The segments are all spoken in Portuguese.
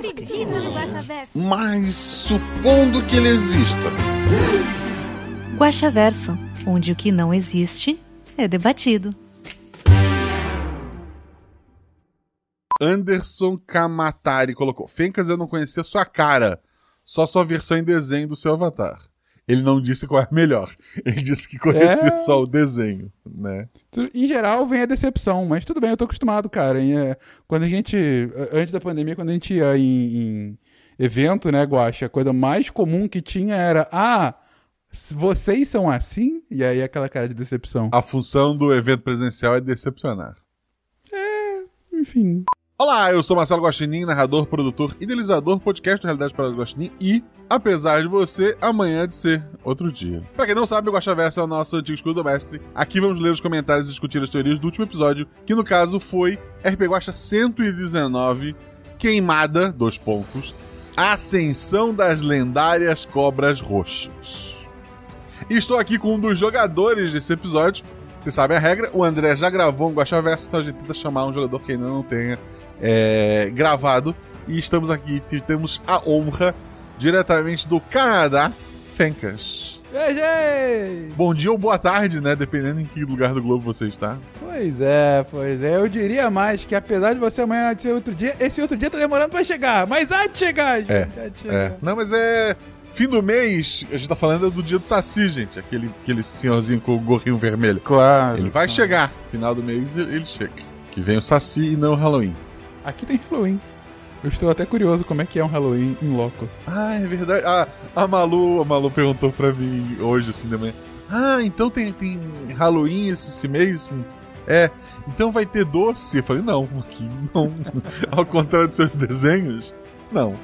acredito no Guaxaverso. Mas supondo que ele exista. Guaxaverso, onde o que não existe é debatido. Anderson Kamatari colocou: Fencas, eu não conhecia sua cara, só sua versão em desenho do seu avatar. Ele não disse qual é melhor. Ele disse que conhecia É. só o desenho, né? Em geral, vem a decepção, mas tudo bem, eu tô acostumado, cara. É, quando a gente, antes da pandemia, quando a gente ia em, em evento, né, Guaxa, a coisa mais comum que tinha era, ah, vocês são assim? E aí aquela cara de decepção. A função do evento presencial é decepcionar. Enfim. Olá, eu sou Marcelo Guaxinim, narrador, produtor, idealizador, podcast do Realidade para Guaxinim e, apesar de você, amanhã de ser outro dia. Pra quem não sabe, o Guaxaverso é o nosso antigo escudo mestre. Aqui vamos ler os comentários e discutir as teorias do último episódio, que no caso foi RP Guaxa 119, Queimada, dois pontos, Ascensão das lendárias cobras roxas. E estou aqui com um dos jogadores desse episódio. Vocês sabem a regra, o André já gravou um Guaxaverso, então a gente tenta chamar um jogador que ainda não tenha é, gravado. E estamos aqui, temos a honra, diretamente do Canadá, Fencas. Bom dia ou boa tarde, né? Dependendo em que lugar do globo você está. Pois é, pois é. Eu diria mais que apesar de você amanhã ser outro dia, esse outro dia tá demorando pra chegar. Mas há de chegar, gente. É, há de chegar. É. Não, mas é. Fim do mês, a gente tá falando do dia do Saci, gente. Aquele, aquele senhorzinho com o gorrinho vermelho. Claro. Ele vai chegar. Final do mês ele chega. Que vem o Saci e não o Halloween. Aqui tem Halloween. Eu estou até curioso como é que é um Halloween em loco. Ah, é verdade. Ah, a Malu, a Malu perguntou pra mim hoje, assim, da manhã. Ah, então tem, tem Halloween esse, esse mês? Assim? É. Então vai ter doce? Eu falei, não, aqui não. Ao contrário dos seus desenhos, não.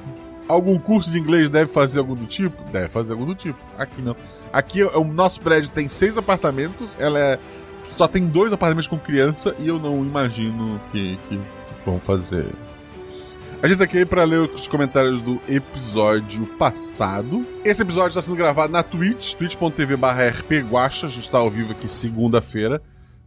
Algum curso de inglês deve fazer algum do tipo? Deve fazer algum do tipo. Aqui não. Aqui o nosso prédio tem seis apartamentos, ela é. Só tem dois apartamentos com criança e eu não imagino que, que vão fazer a gente tá aqui para ler os comentários do episódio passado. Esse episódio está sendo gravado na Twitch, twitch.tv rpguacha. A gente está ao vivo aqui segunda-feira,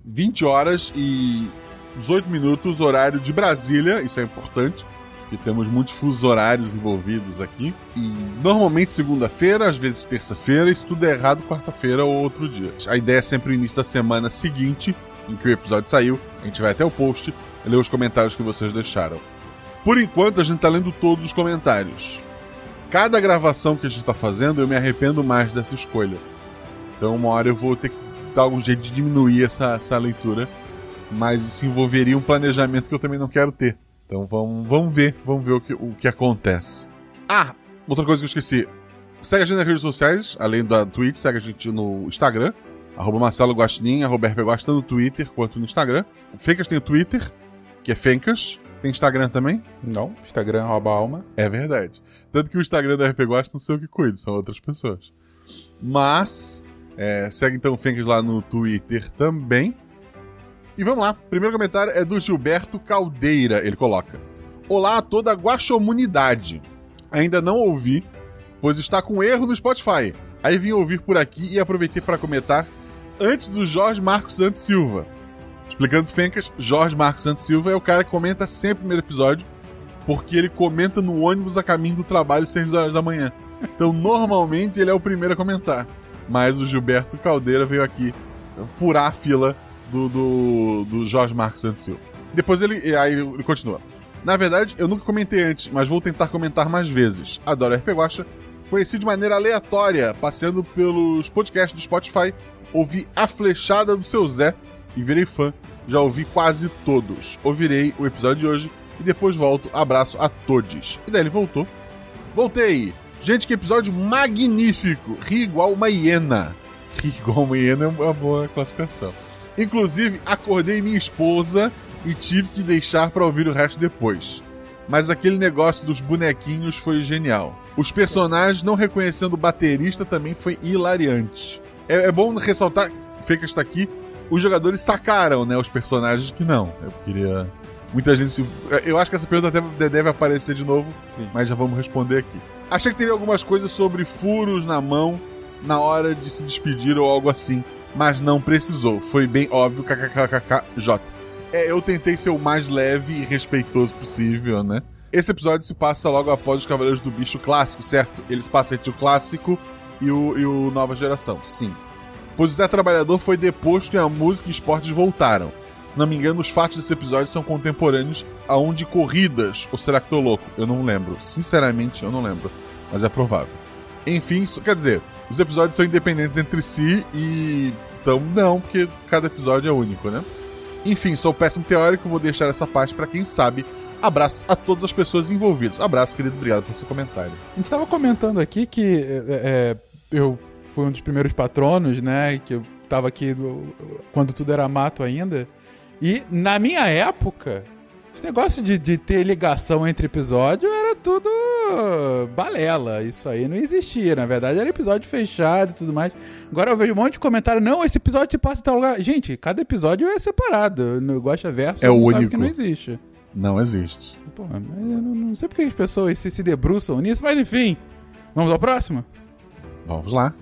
20 horas e 18 minutos, horário de Brasília. Isso é importante, porque temos muitos fusos horários envolvidos aqui. E normalmente segunda-feira, às vezes terça-feira, se tudo é errado, quarta-feira ou outro dia. A ideia é sempre o início da semana seguinte, em que o episódio saiu. A gente vai até o post ler os comentários que vocês deixaram. Por enquanto, a gente tá lendo todos os comentários. Cada gravação que a gente tá fazendo, eu me arrependo mais dessa escolha. Então, uma hora eu vou ter que dar algum jeito de diminuir essa, essa leitura. Mas isso envolveria um planejamento que eu também não quero ter. Então, vamos, vamos ver, vamos ver o que, o que acontece. Ah, outra coisa que eu esqueci. Segue a gente nas redes sociais, além da Twitch, segue a gente no Instagram, arroba Marcelo Guaxinim, arroba no Twitter quanto no Instagram. O Fencas tem o Twitter, que é Fencas. Tem Instagram também? Não, Instagram rouba alma. É verdade. Tanto que o Instagram da RP Guacha não sei o que cuida, são outras pessoas. Mas, é, segue então o Fencas lá no Twitter também. E vamos lá. Primeiro comentário é do Gilberto Caldeira. Ele coloca: Olá a toda a guaxomunidade. Ainda não ouvi, pois está com erro no Spotify. Aí vim ouvir por aqui e aproveitei para comentar antes do Jorge Marcos Santos Silva. Explicando Fencas, Jorge Marcos Santos Silva é o cara que comenta sempre o primeiro episódio, porque ele comenta no ônibus a caminho do trabalho às 6 horas da manhã. Então, normalmente, ele é o primeiro a comentar. Mas o Gilberto Caldeira veio aqui furar a fila do, do, do Jorge Marcos Santos Silva. Depois ele, aí ele continua. Na verdade, eu nunca comentei antes, mas vou tentar comentar mais vezes. Adoro RP Guacha. Conheci de maneira aleatória, passeando pelos podcasts do Spotify, ouvi A Flechada do Seu Zé e virei fã. Já ouvi quase todos. Ouvirei o episódio de hoje e depois volto. Abraço a todos. E daí ele voltou. Voltei! Gente, que episódio magnífico! Ri igual uma hiena. Ri igual uma hiena é uma boa classificação. Inclusive, acordei minha esposa e tive que deixar para ouvir o resto depois. mas aquele negócio dos bonequinhos foi genial. Os personagens não reconhecendo o baterista também foi hilariante. É, é bom ressaltar, Fake está aqui, os jogadores sacaram, né, os personagens que não. Eu queria. Muita gente se. Eu acho que essa pergunta até deve aparecer de novo, Sim. mas já vamos responder aqui. Achei que teria algumas coisas sobre furos na mão na hora de se despedir ou algo assim, mas não precisou. Foi bem óbvio, kkkkkj. É, eu tentei ser o mais leve e respeitoso possível, né? Esse episódio se passa logo após os Cavaleiros do Bicho clássico, certo? Eles passam entre o clássico e o, e o Nova Geração, sim. Pois o Zé Trabalhador foi deposto e a música e esportes voltaram. Se não me engano, os fatos desse episódio são contemporâneos a um de corridas. Ou será que tô louco? Eu não lembro. Sinceramente, eu não lembro. Mas é provável. Enfim, isso, quer dizer, os episódios são independentes entre si e. Então, não, porque cada episódio é único, né? Enfim, sou péssimo teórico, vou deixar essa parte para quem sabe. Abraço a todas as pessoas envolvidas. Abraço, querido, obrigado pelo seu comentário. A gente tava comentando aqui que é, é, eu fui um dos primeiros patronos, né? Que eu tava aqui do- quando tudo era mato ainda. E na minha época, esse negócio de, de ter ligação entre episódio era tudo balela. Isso aí não existia. Na verdade, era episódio fechado e tudo mais. Agora eu vejo um monte de comentário. Não, esse episódio se passa em tal lugar. Gente, cada episódio é separado. No Guacha Verso É o sabe único. que não existe. Não existe. Pô, eu não, não sei porque as pessoas se, se debruçam nisso, mas enfim. Vamos ao próximo? Vamos lá.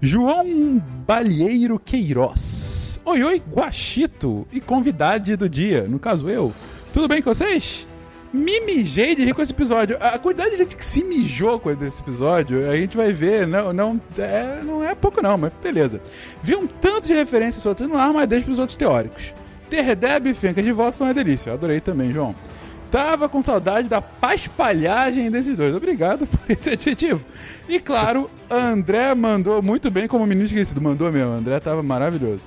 João Balieiro Queiroz. Oi, oi, Guaxito e convidade do dia, no caso eu. Tudo bem com vocês? Me mijei de rir com esse episódio. A quantidade de gente que se mijou com esse episódio, a gente vai ver. Não, não, é, não é pouco não, mas beleza. Vi um tanto de referências outras no ar, mas deixa pros outros teóricos. Ter e Fencas de volta foi uma delícia. Adorei também, João. Tava com saudade da paspalhagem desses dois. Obrigado por esse adjetivo. E claro, André mandou muito bem como menino esquecido. Mandou mesmo, André tava maravilhoso.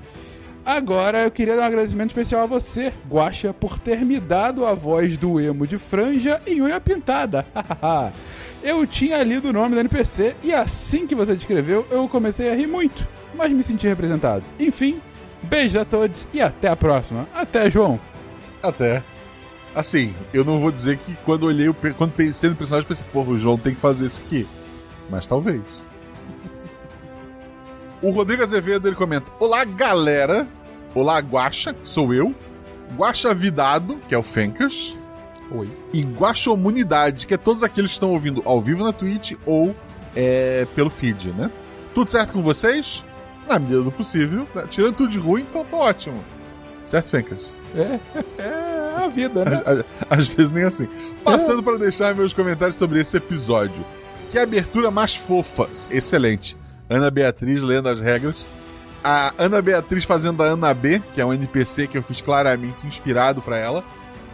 Agora eu queria dar um agradecimento especial a você, Guaxa, por ter me dado a voz do emo de franja e unha pintada. eu tinha lido o nome da NPC e assim que você descreveu, eu comecei a rir muito, mas me senti representado. Enfim, beijos a todos e até a próxima. Até, João. Até. Assim, eu não vou dizer que quando olhei, o quando pensei no personagem, pensei, porra, o João tem que fazer isso aqui. Mas talvez. O Rodrigo Azevedo ele comenta: Olá, galera. Olá, Guaxa, que sou eu. Guaxa Vidado, que é o Fencas. Oi. E Guaxomunidade, que é todos aqueles que estão ouvindo ao vivo na Twitch ou é, pelo feed, né? Tudo certo com vocês? Na medida do possível. né? Tirando tudo de ruim, então tá ótimo. Certo, Fencas? É, é a vida, né? Às, às- vezes nem assim. Passando para deixar meus comentários sobre esse episódio. Que abertura mais fofa. Excelente. Ana Beatriz lendo as regras. A Ana Beatriz fazendo a Ana B, que é um NPC que eu fiz claramente inspirado para ela,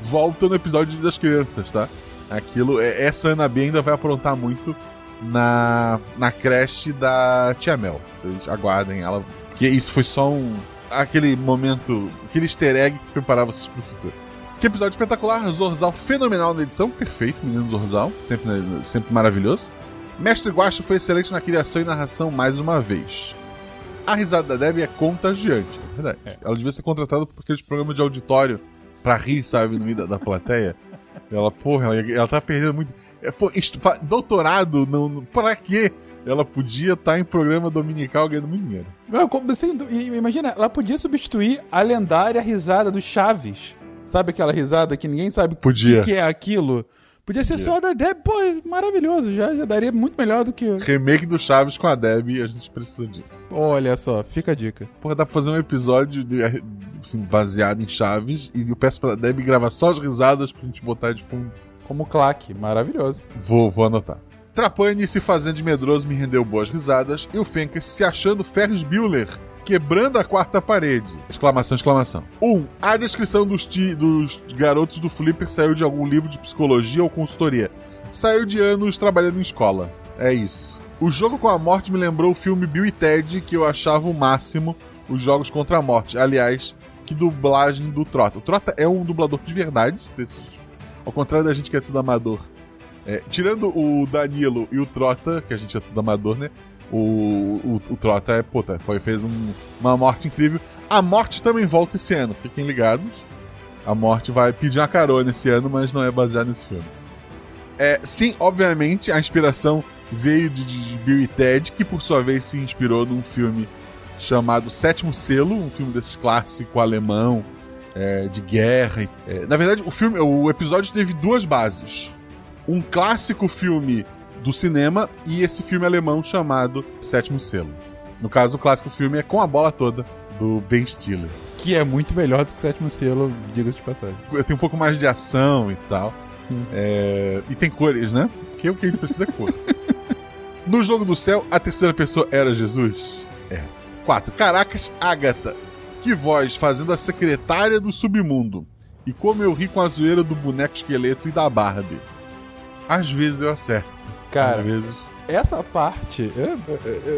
volta no episódio das crianças, tá? Aquilo, é- essa Ana B ainda vai aprontar muito na, na creche da Tia Mel. Vocês aguardem ela, porque isso foi só um aquele momento, aquele easter egg que preparava vocês pro futuro. Que episódio espetacular, Zorzal fenomenal na edição, perfeito, menino Zorzal, sempre, sempre maravilhoso. Mestre Guacha foi excelente na criação e narração mais uma vez. A risada da Debbie é contagiante, é verdade. Ela devia ser contratada por aqueles programas de auditório pra rir, sabe, no meio da, da plateia. Ela, porra, ela, ela tá perdendo muito. É, fa- doutorado, não, não- pra quê? Ela podia estar em programa dominical ganhando muito dinheiro. Como- assim, imagina, ela podia substituir a lendária risada do Chaves. Sabe aquela risada que ninguém sabe o Podia. que, que é aquilo? Podia ser só a da Deb, pô, maravilhoso, já, já daria muito melhor do que. Remake do Chaves com a Debbie, a gente precisa disso. Olha só, fica a dica. Porra, dá pra fazer um episódio de- assim, baseado em Chaves e eu peço pra Debbie gravar só as risadas pra gente botar de fundo. Como claque, maravilhoso. Vou, vou anotar. Trapani se fazendo de medroso me rendeu boas risadas e o Fencas se achando Ferris Bueller, quebrando a quarta parede. Exclamação, exclamação. 1. Um, a descrição dos, ti- dos garotos do Flipper saiu de algum livro de psicologia ou consultoria. Saiu de anos trabalhando em escola. É isso. O jogo com a morte me lembrou o filme Bill e Ted, que eu achava o máximo, os jogos contra a morte. Aliás, que dublagem do Trota. O Trota é um dublador de verdade, desses, ao contrário da gente que é tudo amador. É, tirando o Danilo e o Trota, que a gente é tudo amador, né? O, o, o Trota é, puta, foi, fez um- uma morte incrível. A morte também volta esse ano, fiquem ligados. a morte vai pedir uma carona esse ano, mas não é baseado nesse filme. É, sim, obviamente, a inspiração veio de, de- Bill e Ted, que por sua vez se inspirou num filme chamado Sétimo Selo, um filme desses clássico alemão, é, de guerra. é, na verdade, o filme, o episódio teve duas bases. Um clássico filme do cinema e esse filme alemão chamado Sétimo Selo. No caso, o clássico filme é Com a Bola Toda, do Ben Stiller. Que é muito melhor do que o sétimo selo, diga-se de passagem. Tem um pouco mais de ação e tal. É, e tem cores, né? Porque o que a gente precisa é cor. no jogo do céu, a terceira pessoa era Jesus? É. 4. Caracas, Agatha. Que voz fazendo a secretária do submundo. E como eu ri com a zoeira do boneco esqueleto e da Barbie. Às vezes eu acerto. Cara, Às vezes. essa parte, eu,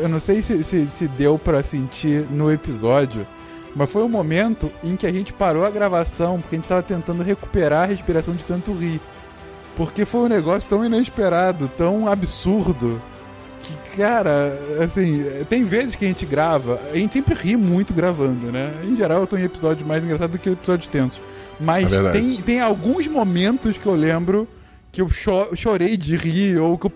eu- não sei se, se, se deu pra sentir no episódio, mas foi um momento em que a gente parou a gravação porque a gente tava tentando recuperar a respiração de tanto rir. Porque foi um negócio tão inesperado, tão absurdo, que, cara, assim, tem vezes que a gente grava, a gente sempre ri muito gravando, né? Em geral, eu tô em episódios mais engraçados do que episódios tensos. Mas É tem, tem alguns momentos que eu lembro que eu cho- chorei de rir, ou que eu.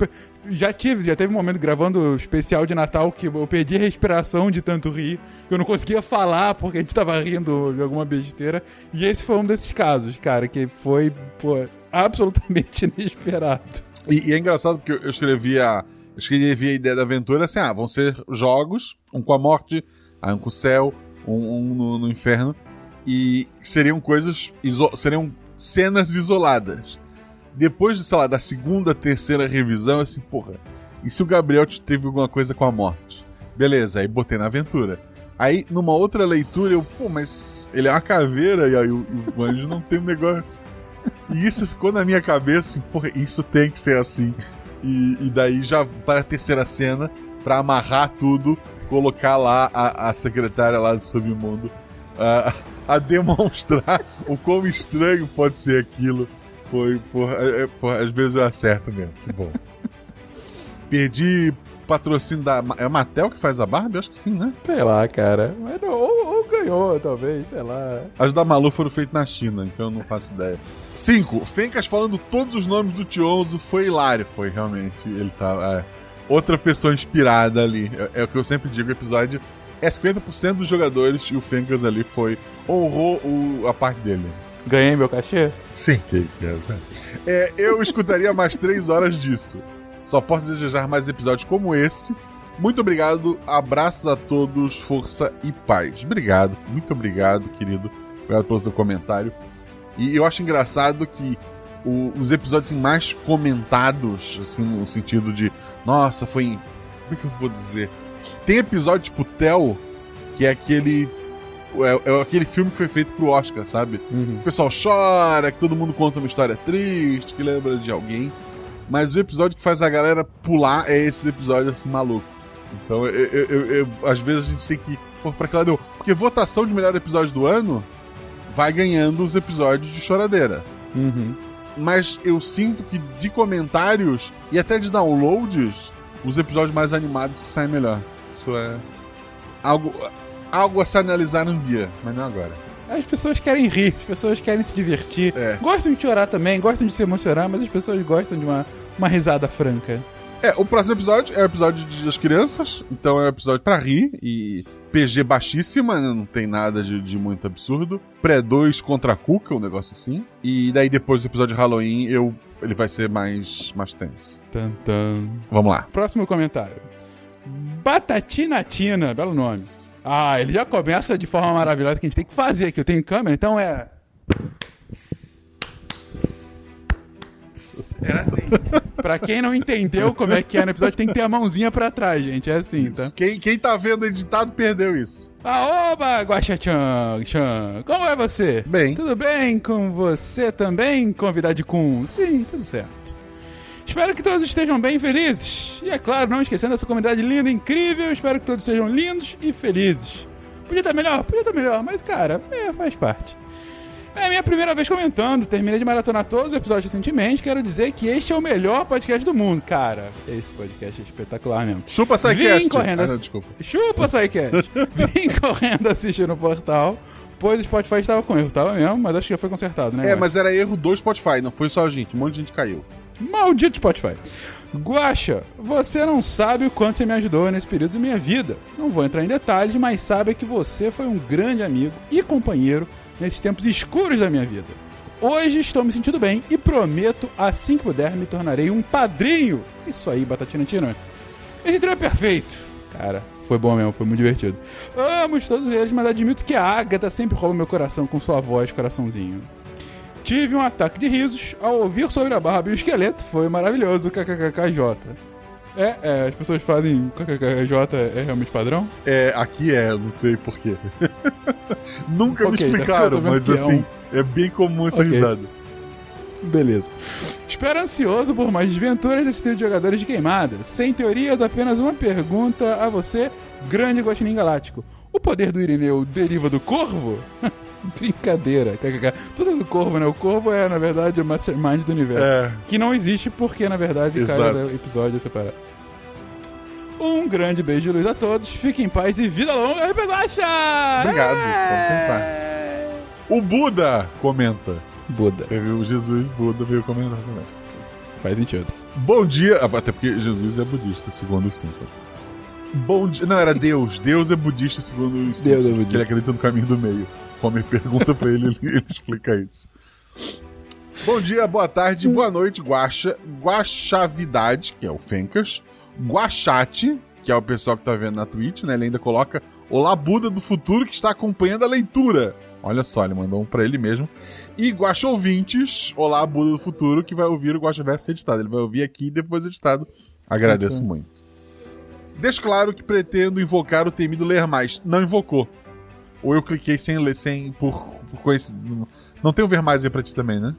Já tive, já teve um momento gravando o especial de Natal que eu perdi a respiração de tanto rir, que eu não conseguia falar porque a gente tava rindo de alguma besteira. E esse foi um desses casos, cara, que foi, pô, absolutamente inesperado. E, e é engraçado porque eu eu escrevi a, ideia da aventura assim: ah, vão ser jogos, um com a morte, um com o céu, um, um no, no inferno, e seriam coisas, seriam cenas isoladas. Depois, de, sei lá, da segunda, terceira revisão, assim, porra, e se o Gabriel te- teve alguma coisa com a morte? Beleza, aí botei na aventura. Aí, numa outra leitura, eu, pô, mas ele é uma caveira e aí o, o anjo não tem um negócio. E isso ficou na minha cabeça, assim, porra, isso tem que ser assim. E, e daí já para a terceira cena, pra amarrar tudo, colocar lá a, a secretária lá do submundo a, a demonstrar o quão estranho pode ser aquilo. Foi, porra, é- é- porra, às vezes eu acerto mesmo. Que bom. Perdi patrocínio da. É a Mattel que faz a Barbie? Acho que sim, né? Sei lá, cara. Mas não, ou, ou ganhou, talvez, sei lá. As da Malu foram feitas na China, então eu não faço ideia. 5. Fencas falando todos os nomes do Tionzo foi hilário. Foi realmente. Ele tá. é, outra pessoa inspirada ali. É, é o que eu sempre digo: o episódio é 50% dos jogadores e o Fencas ali foi. honrou o- a parte dele. Ganhei meu cachê? Sim, que, que é, eu escutaria mais 3 horas disso. Só posso desejar mais episódios como esse. Muito obrigado, abraços a todos, força e paz. Obrigado, muito obrigado, querido. Obrigado pelo seu comentário. E eu acho engraçado que o- os episódios assim, mais comentados, assim, no sentido de, nossa, foi. Como é que eu vou dizer? Tem episódio tipo Tel, que é aquele. É, é aquele filme que foi feito pro Oscar, sabe? Uhum. O pessoal chora, que todo mundo conta uma história triste, que lembra de alguém. Mas o episódio que faz a galera pular é esse episódio assim maluco. Então, eu, eu- eu- às vezes a gente tem que. Pô, pra que lado Porque votação de melhor episódio do ano vai ganhando os episódios de choradeira. Uhum. Mas eu sinto que de comentários e até de downloads, os episódios mais animados saem melhor. Isso é. Algo, algo a se analisar um dia, mas não agora. As pessoas querem rir, as pessoas querem se divertir. É. Gostam de chorar também, gostam de se emocionar, mas as pessoas gostam de uma, uma risada franca. É, o próximo episódio é o episódio de- das crianças, então é um episódio pra rir e PG baixíssima, né, não tem nada de, de muito absurdo. Pré-2 contra a Cuca, um negócio assim. E daí depois do episódio de Halloween, eu, ele vai ser mais, mais tenso. Tan, tan. Vamos lá. Próximo comentário. Batatina Tina, belo nome. Ah, ele já começa de forma maravilhosa que a gente tem que fazer aqui. Eu tenho câmera, então é. Era assim. pra quem não entendeu como é que é no episódio, tem que ter a mãozinha pra trás, gente. É assim, tá? Quem, quem tá vendo editado perdeu isso. Aoba, Guaxa-chan, Chan. Como é você? Bem. Tudo bem com você também, convidado Kun? Sim, tudo certo. Espero que todos estejam bem e felizes. E é claro, não esquecendo essa comunidade linda e incrível. Espero que todos sejam lindos e felizes. Podia estar melhor, podia estar melhor, mas cara, é, faz parte. É a minha primeira vez comentando, terminei de maratonar todos os episódios recentemente. Quero dizer que este é o melhor podcast do mundo, cara. Esse podcast é espetacular mesmo. Chupa Vim Psycast. correndo Ah, não, desculpa. Chupa, Psycast! Vim correndo assistir no portal, depois o Spotify estava com erro. Tava mesmo, mas acho que já foi consertado, né? É, mas era erro do Spotify, não foi só a gente. Um monte de gente caiu. Maldito Spotify. Guaxa, você não sabe o quanto você me ajudou nesse período da minha vida. Não vou entrar em detalhes, mas sabe que você foi um grande amigo e companheiro nesses tempos escuros da minha vida. Hoje estou me sentindo bem e prometo, assim que puder, me tornarei um padrinho. Isso aí, Batatina Tina. Esse trio é perfeito. Cara, foi bom mesmo, foi muito divertido. Amo todos eles, mas admito que a Agatha sempre rouba meu coração com sua voz, coraçãozinho. Tive um ataque de risos ao ouvir sobre a Barbie e o esqueleto. Foi maravilhoso, kkkj. É, é, as pessoas fazem kkkj é realmente padrão? É, aqui é, não sei porquê. Nunca me Ok, tá, explicaram, mas é assim, é, bem comum essa Ok. risada. Beleza. Espero ansioso por mais desventuras desse trio de jogadores de queimada. Sem teorias, apenas uma pergunta a você, grande Guaxinim Galáctico. O poder do Irineu deriva do corvo? Brincadeira. Tudo é do corvo, né? O corvo é, na verdade, o mastermind do universo. É, Que não existe porque, na verdade, Exato. cada episódio é separado. Um grande beijo de luz a todos. Fiquem em paz e vida longa, RP Guaxa! Obrigado, É! o Buda comenta. Buda. Teve o Jesus Buda veio comentar também. Faz sentido. Bom dia, ah, até porque Jesus é budista, segundo os Simpsons. Bom dia, não, era Deus. Deus é budista, segundo os Deus é Simpsons, budista. ele acredita no caminho do meio. Homer pergunta pra ele, ele, explica isso. Bom dia, boa tarde, boa noite, Guaxa, Guaxavidade, que é o Fencas, Guaxate, que é o pessoal que tá vendo na Twitch, né? Ele ainda coloca Olá, Buda do futuro que está acompanhando a leitura. Olha só, ele mandou um pra ele mesmo. E Guaxa Ouvintes, Olá, Buda do futuro, que vai ouvir o Guaxa Verso editado. Ele vai ouvir aqui e depois editado. Agradeço muito. Deixo claro que pretendo invocar o temido ler mais. Não invocou. Ou eu cliquei sem ler, sem. por, por coincidência. Não tem o ver mais aí pra ti também, né?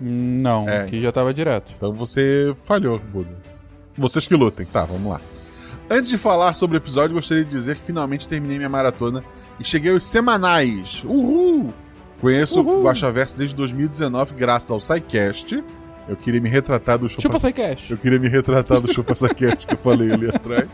Não, É. aqui já tava direto. Então você falhou, Buda. Vocês que lutem. Tá, vamos lá. Antes de falar sobre o episódio, gostaria de dizer que finalmente terminei minha maratona e cheguei aos semanais. Uhul! Conheço Uhul. o Guaxaverso desde 2019, graças ao SciCast. Eu queria me retratar do Chupa Chupa... Psycast. Eu queria me retratar do Chupa SciCast que eu falei ali atrás.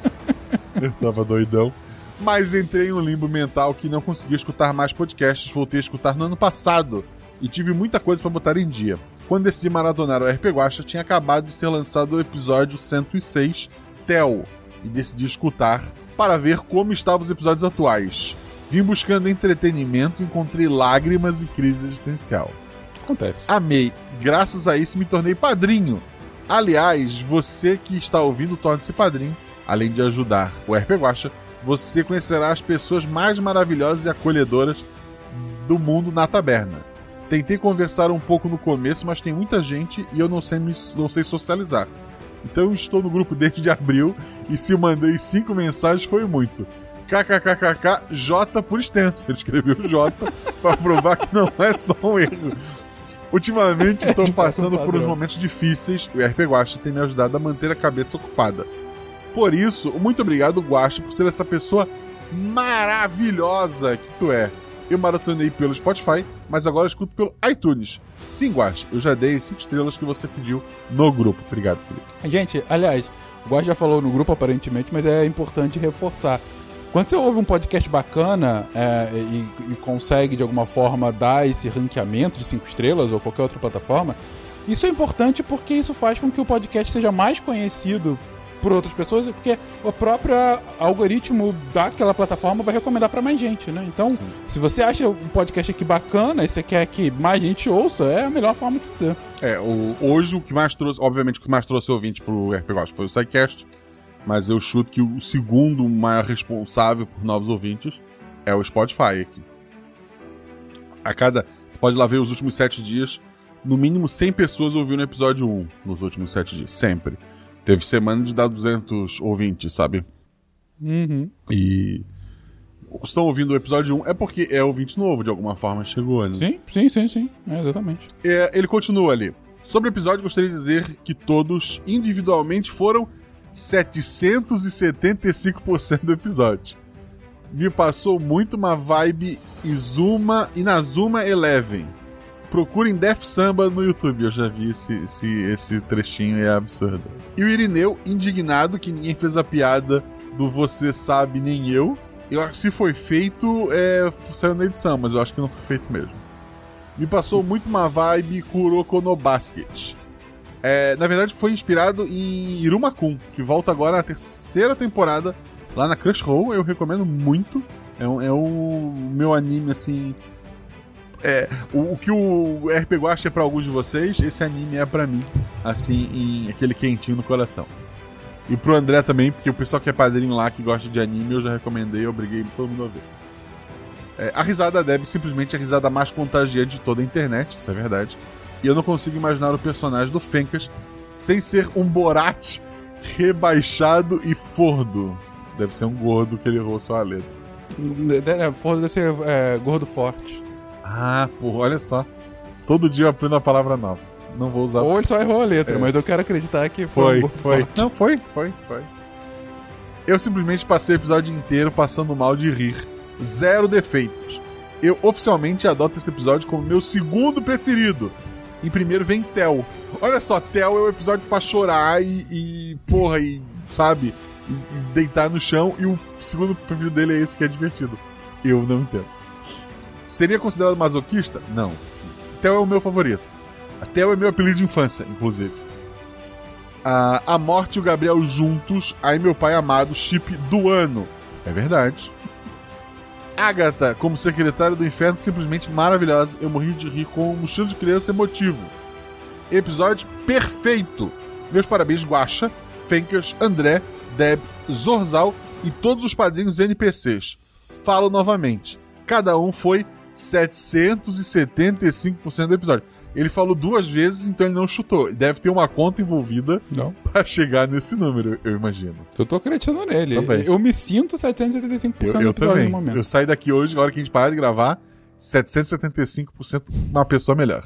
Eu tava doidão. Mas entrei em um limbo mental que não consegui escutar mais podcasts. Voltei a escutar no ano passado e tive muita coisa pra botar em dia. Quando decidi maratonar o RP Guacha, tinha acabado de ser lançado o episódio 106, Tel, e decidi escutar para ver como estavam os episódios atuais. Vim buscando entretenimento, encontrei lágrimas e crise existencial. Acontece. Amei. Graças a isso me tornei padrinho. Aliás, você que está ouvindo, torne-se padrinho. Além de ajudar o RP Guacha, você conhecerá as pessoas mais maravilhosas e acolhedoras do mundo na taberna. Tentei conversar um pouco no começo, mas tem muita gente e eu não sei, me- não sei socializar. Então eu estou no grupo desde abril e se mandei cinco mensagens foi muito. KKKKK J por extenso. Ele escreveu J para provar que não é só um erro. Ultimamente estou De fato, um passando por uns momentos difíceis e o RP Guacha tem me ajudado a manter a cabeça ocupada. Por isso, muito obrigado, Guacha, por ser essa pessoa maravilhosa que tu é. Eu maratonei pelo Spotify, mas agora escuto pelo iTunes. Sim, Guacha, eu já dei 5 estrelas que você pediu no grupo. Obrigado, Felipe. Gente, aliás, o Guax já falou no grupo aparentemente, mas é importante reforçar. Quando você ouve um podcast bacana é, e, e consegue de alguma forma dar esse ranqueamento de cinco estrelas ou qualquer outra plataforma, isso é importante porque isso faz com que o podcast seja mais conhecido por outras pessoas, porque o próprio algoritmo daquela plataforma vai recomendar para mais gente, né? Então, se você acha um podcast aqui bacana e você quer que mais gente ouça, é a melhor forma de fazer. É, o- hoje o que mais trouxe, obviamente, o que mais trouxe ouvinte pro RP Guacha foi o SciCast, mas eu chuto que o segundo maior responsável por novos ouvintes é o Spotify aqui. A cada. Pode lá ver os últimos sete dias, no mínimo 100 pessoas ouviram o episódio 1 nos últimos sete dias, sempre. Teve semana de dar 200 ouvintes, sabe? Uhum. E. Estão ouvindo o episódio 1 é porque é ouvinte novo, de alguma forma chegou, né? Sim, sim, sim, sim. É, exatamente. É, ele continua ali. Sobre o episódio, gostaria de dizer que todos individualmente foram 775% do episódio. Me passou muito uma vibe Izuma Inazuma Eleven. Procurem Def Samba no YouTube, eu já vi esse, esse, esse trechinho, é absurdo. E o Irineu, indignado que ninguém fez a piada do Você Sabe Nem Eu, Eu acho que se foi feito, é, saiu na edição, mas eu acho que não foi feito mesmo. Me passou muito uma vibe Kuroko no Basket. É, na verdade, foi inspirado em Irumakun, que volta agora na terceira temporada lá na Crunchyroll. Eu recomendo muito. É, um- é o meu anime, assim. É, o, o que o RP Guacha é pra alguns de vocês, esse anime é pra mim, assim, em aquele quentinho no coração. E pro André também, porque o pessoal que é padrinho lá, que gosta de anime, eu já recomendei, eu obriguei todo mundo a ver. É, a risada da Deb simplesmente é a risada mais contagiante de toda a internet, isso é verdade. E eu não consigo imaginar o personagem do Fencas sem ser um Borat rebaixado e fordo. Deve ser um gordo que ele errou só a letra. É, Fordo deve ser é, gordo forte. Ah, porra, olha só. Todo dia eu aprendo uma palavra nova. Não vou usar. Ou ele só errou a letra, É. mas eu quero acreditar que foi, um Foi, foi. forte. Não, foi, foi, foi. Eu simplesmente passei o episódio inteiro passando mal de rir. Zero defeitos. Eu oficialmente adoto esse episódio como meu segundo preferido. Em primeiro vem Tel. Olha só, Tel é o episódio pra chorar e, e porra, e sabe? E, e deitar no chão. E o segundo preferido dele é esse que é divertido. Eu não entendo. Seria considerado masoquista? Não. Tel é o meu favorito. A Tel é meu apelido de infância, inclusive. A, a Morte e o Gabriel juntos, aí meu pai amado, chip do ano. É verdade. Agatha, como secretária do inferno, simplesmente maravilhosa. Eu morri de rir com um mochila de criança emotivo. Episódio perfeito. Meus parabéns, Guaxa, Fencas, André, Deb, Zorzal e todos os padrinhos NPCs. Falo novamente. Cada um foi 775% do episódio. Ele falou duas vezes, então ele não chutou. Deve ter uma conta envolvida Não. pra chegar nesse número, eu imagino. Eu tô acreditando nele. Também. Eu me sinto 775% Eu, do eu episódio no momento. Eu saí daqui hoje, na hora que a gente parar de gravar, 775% uma pessoa melhor.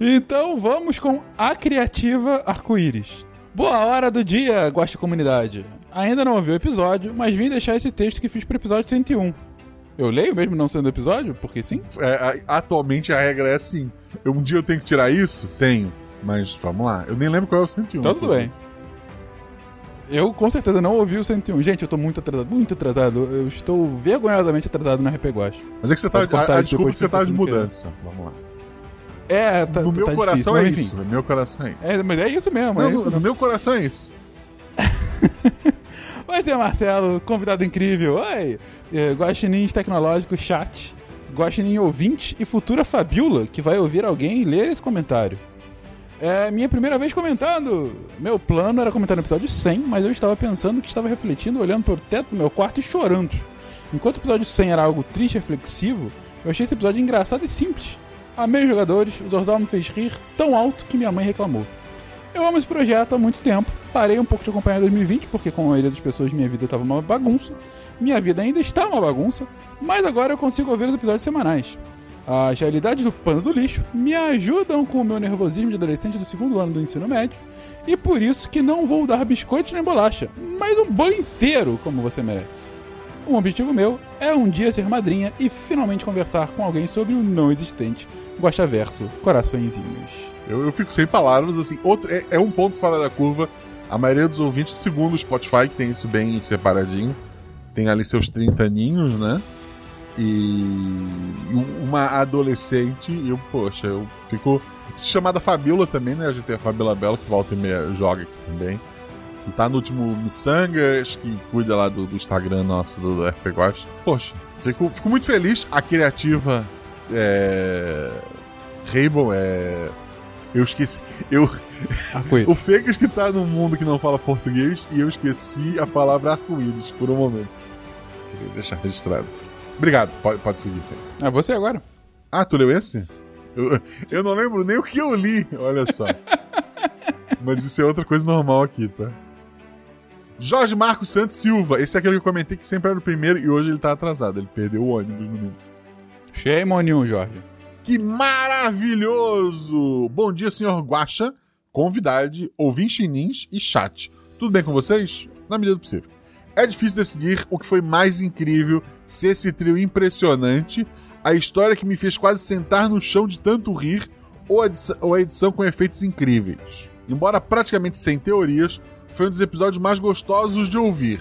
Então vamos com a criativa arco-íris. Boa hora do dia, gosta comunidade. Ainda não ouviu o episódio, mas vim deixar esse texto que fiz pro episódio 101. Eu leio mesmo não sendo episódio? Porque sim? É, atualmente a regra é assim. Eu- um dia eu tenho que tirar isso? Tenho. Mas vamos lá. Eu nem lembro qual é o 101. Então tudo bem. Eu com certeza não ouvi o 101. Gente, eu tô muito atrasado, muito atrasado. Eu estou vergonhosamente atrasado na RP Guacha. Mas é que você tá. A, a desculpa é que você tá de mudança. Vamos lá. É, tá, no tá meu difícil, coração mas é isso. No meu coração é isso. É, mas é isso mesmo, Não, é no, isso no mesmo. meu coração é isso. Oi, seu Marcelo, convidado incrível. Oi, é, Guaxinins Tecnológico Chat, Guaxinim ouvinte e futura Fabiola, que vai ouvir alguém ler esse comentário. É minha primeira vez comentando. Meu plano era comentar no episódio 100, mas eu estava pensando que estava refletindo, olhando para o teto do meu quarto e chorando. Enquanto o episódio 100 era algo triste e reflexivo, eu achei esse episódio engraçado e simples. Amei os jogadores, o Zordal me fez rir tão alto que minha mãe reclamou. Eu amo esse projeto há muito tempo. Parei um pouco de acompanhar em 2020, porque com a maioria das pessoas minha vida estava uma bagunça. Minha vida ainda está uma bagunça, mas agora eu consigo ouvir os episódios semanais. As realidades do pano do lixo me ajudam com o meu nervosismo de adolescente do segundo ano do ensino médio, e por isso que não vou dar biscoitos nem bolacha, mas um bolo inteiro, como você merece. Um objetivo meu é um dia ser madrinha e finalmente conversar com alguém sobre o não existente Guaxa Verso Coraçõezinhos. Eu, eu fico sem palavras, assim. Outro, é, é um ponto fora da curva. A maioria dos ouvintes, segundo o Spotify, que tem isso bem separadinho, tem ali seus 30 aninhos, né? E um- uma adolescente, e eu, poxa, eu fico. Chamada Fabiola também, né? A gente tem a Fabiola Bela, que volta e meia joga aqui também. Que tá no último Missangas, que cuida lá do, do Instagram nosso, do, do RP. Poxa, fico, fico muito feliz. A criativa. É. Rainbow é. Eu esqueci. Eu, o Fecas que tá num mundo que não fala português e eu esqueci a palavra arco-íris por um momento. Queria deixar registrado. Obrigado, pode, pode seguir. É você agora. Ah, tu leu esse? Eu, eu não lembro nem o que eu li, olha só. Mas isso é outra coisa normal aqui, tá? Jorge Marcos Santos Silva. Esse é aquele que eu comentei que sempre era o primeiro e hoje ele tá atrasado. Ele perdeu o ônibus no meio. Shame on you, Jorge. Que maravilhoso! Bom dia, senhor Guaxa, convidade, ouvintinins e chat. Tudo bem com vocês? Na medida do possível. É difícil decidir o que foi mais incrível, se esse trio impressionante, a história que me fez quase sentar no chão de tanto rir, ou a edição, ou a edição com efeitos incríveis. Embora praticamente sem teorias, foi um dos episódios mais gostosos de ouvir.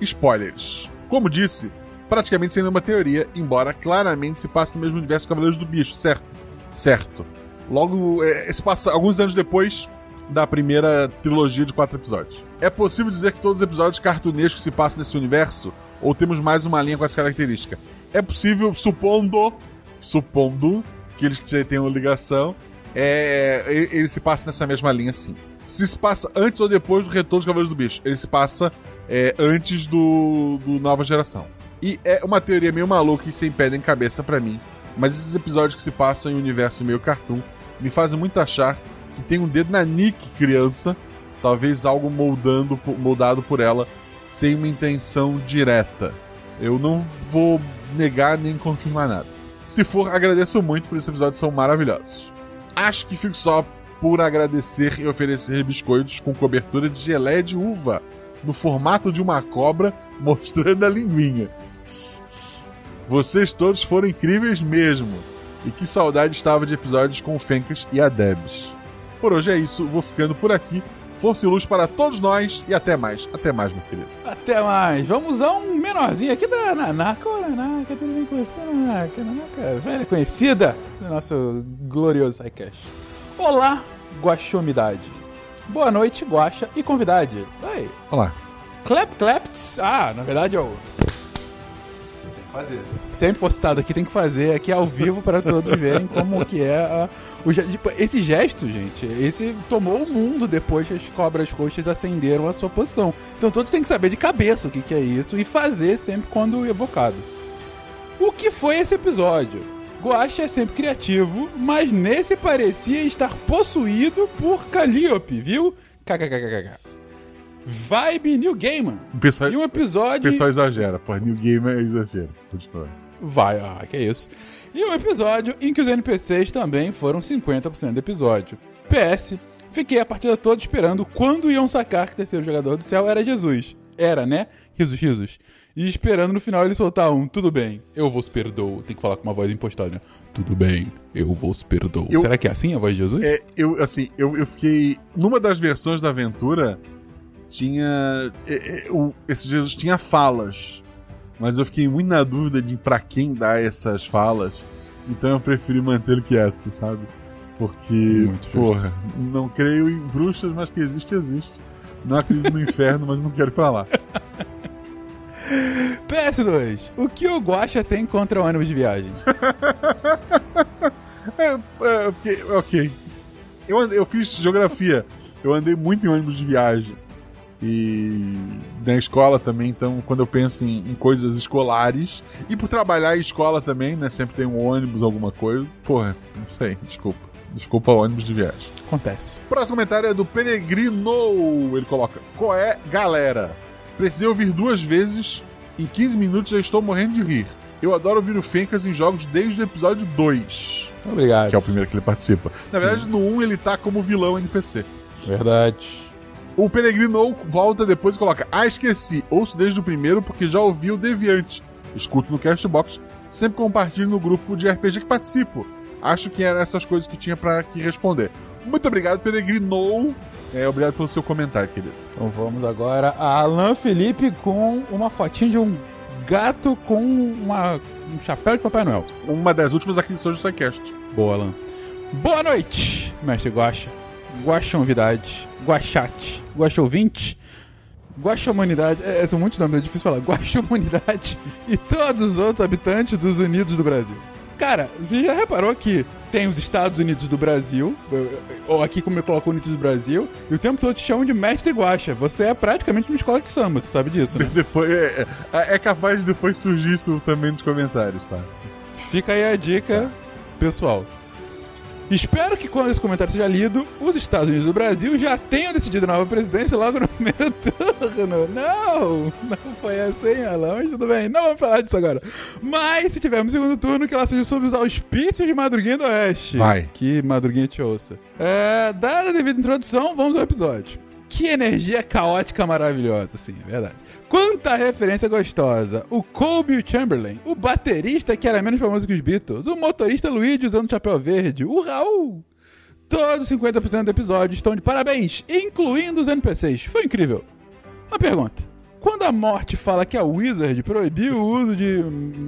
Spoilers. Como disse, praticamente sem nenhuma teoria, embora claramente se passe no mesmo universo Cavaleiros do Bicho, certo? Certo. Logo, é, se passa alguns anos depois da primeira trilogia de quatro episódios. É possível dizer que todos os episódios cartunescos se passam nesse universo? Ou temos mais uma linha com essa característica? É possível, supondo, supondo que eles tenham ligação, é, ele se passa nessa mesma linha sim. Se se passa antes ou depois do retorno dos Cavaleiros do Bicho, ele se passa é, antes do, do Nova Geração. E é uma teoria meio maluca e sem pé nem cabeça pra mim, mas esses episódios que se passam em um universo meio cartoon me fazem muito achar que tem um dedo na Nick criança, talvez algo moldando, moldado por ela sem uma intenção direta. Eu não vou negar nem confirmar nada. Se for, agradeço muito por esses episódios são maravilhosos. Acho que fico só por agradecer e oferecer biscoitos com cobertura de geleia de uva, no formato de uma cobra mostrando a linguinha. Vocês todos foram incríveis mesmo. E que saudade estava de episódios com o Fencas e a Debs. Por hoje é isso, vou ficando por aqui. Força e luz para todos nós e até mais. Até mais, meu querido. Até mais. Vamos a um menorzinho aqui da Nanaka. Ô, Nanaka, tudo bem com você, Nanaka? Nanaka, velha conhecida do nosso glorioso SciCast. Olá, Guaxomidade. Boa noite, Guaxa e convidade. Oi. Olá. Clap Claps. Ah, na verdade é o. Fazer. Sempre postado aqui, tem que fazer aqui ao vivo para todos verem como que é a, o, tipo, esse gesto, gente. Esse tomou o mundo depois que as cobras roxas acenderam a sua posição. Então todos têm que saber de cabeça o que, que é isso e fazer sempre quando evocado. O que foi esse episódio? Guaxa é sempre criativo, mas nesse parecia estar possuído por Calliope, viu? KKKKK. Vibe New Gamer. O pessoal, E um o episódio. pessoal exagera, pô. New Game é exagero. Continua. Vai, ah, que isso. E um episódio em que os NPCs também foram 50% do episódio. PS, fiquei a partida toda esperando quando iam sacar que o terceiro jogador do céu era Jesus. Era, né? Risos, risos. E esperando no final ele soltar um, tudo bem, eu vos perdoo. Tem que falar com uma voz impostada, né? Tudo bem, eu vos perdoo. Eu- Será que é assim a voz de Jesus? É, eu, assim, eu, eu fiquei. Numa das versões da aventura, tinha. é, é, esse Jesus tinha falas. Mas eu fiquei muito na dúvida de pra quem dar essas falas. Então eu preferi manter quieto, sabe? Porque, porra, não creio em bruxas, mas que existe, existe. Não acredito no inferno, mas não quero ir pra lá. PS2, o que o Guaxa tem contra o ônibus de viagem? É, é, ok. Eu, andei- eu fiz geografia. Eu andei muito em ônibus de viagem. E na escola também, então, quando eu penso em, em coisas escolares, e por trabalhar em escola também, né? Sempre tem um ônibus, alguma coisa. Porra, não sei, desculpa. Desculpa, ônibus de viagem. Acontece. Próximo comentário é do Peregrino. Ele coloca: Qual é, galera? Precisei ouvir duas vezes. Em 15 minutos já estou morrendo de rir. Eu adoro ouvir o Fencas em jogos desde o episódio 2, Obrigado. que é o primeiro que ele participa. Na verdade, no 1 ele tá como vilão NPC. Verdade. O Peregrino volta depois e coloca: Ah, esqueci. Ouço desde o primeiro porque já ouvi o Deviante. Escuto no Castbox. Sempre compartilho no grupo de RPG que participo. Acho que eram essas coisas que tinha pra aqui responder. Muito obrigado, Peregrino. É, obrigado pelo seu comentário, querido. Então vamos agora a Alan Felipe com uma fotinha de um gato com uma, um chapéu de Papai Noel. Uma das últimas aquisições do SciCast. Boa, Alan. Boa noite, mestre Guaxa. Guaxa Novidade. Guaxate. Guaxa Ouvinte. Guaxa Humanidade. É, são muitos nomes, é difícil falar. Guaxa Humanidade. E todos os outros habitantes dos Unidos do Brasil. Cara, você já reparou que tem os Estados Unidos do Brasil, ou aqui como eu coloco Unidos do Brasil, e o tempo todo te chamam de Mestre Guaxa. Você é praticamente uma escola de samba, você sabe disso, né? Depois, é, é- é capaz de depois surgir isso também nos comentários, tá? Fica aí a dica, pessoal. Espero que quando esse comentário seja lido, os Estados Unidos do Brasil já tenham decidido a nova presidência logo no primeiro turno. Não, não foi assim, Alan, mas tudo bem. Não vamos falar disso agora. Mas se tivermos segundo turno, que ela seja sob os auspícios de Madruguinha do Oeste. Vai. Que Madruguinha te ouça. É, dada a devida introdução, vamos ao episódio. Que energia caótica maravilhosa, assim, verdade. Quanta referência gostosa. O Colby Chamberlain, o baterista que era menos famoso que os Beatles, o motorista Luigi usando chapéu verde, o Raul. Todos os 50% do episódio estão de parabéns, incluindo os NPCs. Foi incrível. Uma pergunta. quando a morte fala que a Wizard proibiu o uso de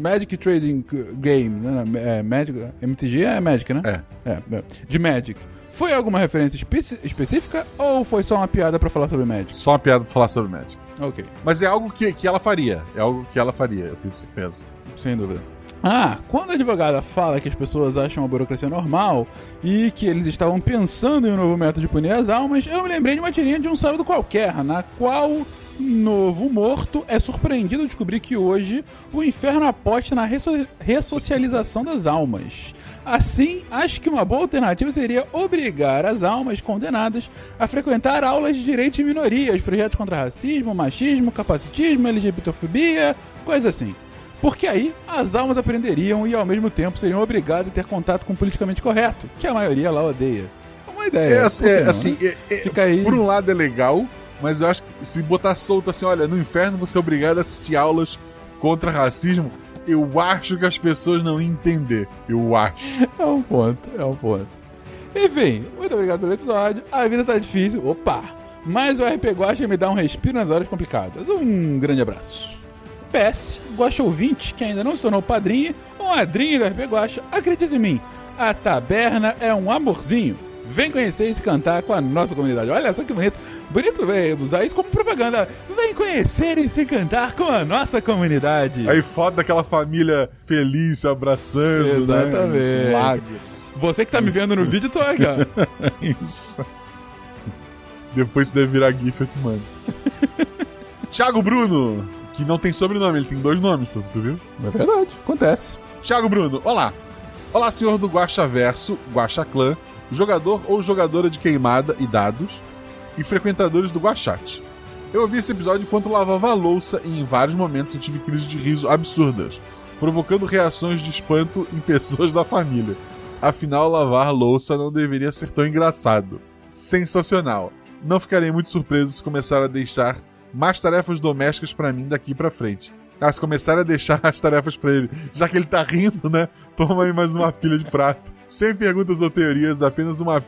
Magic Trading Game, né? É, Magic, MTG é Magic, né? É. É, é. de Magic. Foi alguma referência espe- específica ou foi só uma piada pra falar sobre Magic? Só uma piada pra falar sobre Magic. Ok, Mas é algo que, que ela faria. É algo que ela faria, eu tenho certeza. sem dúvida. Ah, quando a advogada fala que as pessoas acham a burocracia normal e que eles estavam pensando em um novo método de punir as almas, eu me lembrei de uma tirinha de um sábado qualquer, na qual novo morto é surpreendido ao descobrir que hoje o inferno aposta na resso- ressocialização das almas. Assim, acho que uma boa alternativa seria obrigar as almas condenadas a frequentar aulas de direitos de minorias, projetos contra racismo, machismo, capacitismo, LGBTfobia, coisa assim. Porque aí as almas aprenderiam e ao mesmo tempo seriam obrigadas a ter contato com o politicamente correto, que a maioria lá odeia. É uma ideia. É, assim, é, não, assim, né? é- é- Fica aí. por um lado é legal, mas eu acho que se botar solto assim, olha, no inferno você é obrigado a assistir aulas contra racismo, eu acho que as pessoas não entender. Eu acho. É um ponto, é um ponto. Enfim, muito obrigado pelo episódio. A vida tá difícil, opa! Mas o RP Guacha me dá um respiro nas horas complicadas. Um grande abraço. PS, Guacha ouvinte que ainda não se tornou padrinho ou madrinha do RP Guacha, acredita em mim, a taberna é um amorzinho. Vem conhecer e se cantar com a nossa comunidade. Olha só que bonito. Bonito é, usar isso como propaganda. Vem conhecer e se cantar com a nossa comunidade. Aí foto daquela família feliz se abraçando, Exatamente. né? Esse lago. Você que tá me vendo no vídeo, tô aqui, ó. Isso. Depois deve virar GIF, eu te mando. Thiago Bruno, que não tem sobrenome, ele tem dois nomes, tu, tu viu? É verdade, acontece. Thiago Bruno, olá. Olá, senhor do Guaxa Verso, Guaxa Clã, jogador ou jogadora de queimada e dados, e frequentadores do Guaxate. Eu ouvi esse episódio enquanto lavava a louça e em vários momentos eu tive crises de riso absurdas, provocando reações de espanto em pessoas da família. Afinal, lavar louça não deveria ser tão engraçado. Sensacional. Não ficarei muito surpreso se começar a deixar mais tarefas domésticas pra mim daqui pra frente. Ah, se começar a deixar as tarefas pra ele, já que ele tá rindo, né? Toma aí mais uma pilha de prato. Sem perguntas ou teorias, apenas uma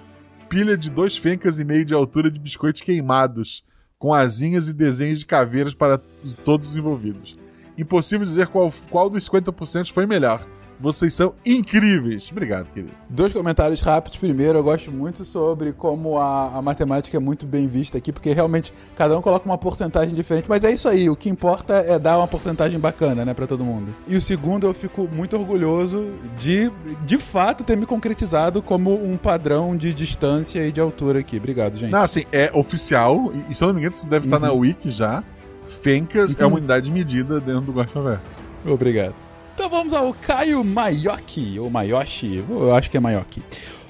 pilha de dois fencas e meio de altura de biscoitos queimados, com asinhas e desenhos de caveiras para os- todos os envolvidos. Impossível dizer qual, qual dos 50% foi melhor. Vocês são incríveis. Obrigado, querido. Dois comentários rápidos. Primeiro, eu gosto muito sobre como a, a matemática é muito bem vista aqui, porque realmente cada um coloca uma porcentagem diferente. Mas é isso aí, o que importa é dar uma porcentagem bacana, né, pra todo mundo. E o segundo, eu fico muito orgulhoso de, de fato, ter me concretizado como um padrão de distância e de altura aqui. Obrigado, gente. Não, assim, é oficial, e se eu não me engano, isso deve estar na Wiki já. Fencas é Uhum. uma unidade de medida dentro do Guaxaverso. Obrigado. Então vamos ao Caio Maioki, ou Mayoshi, eu acho que é Maioki.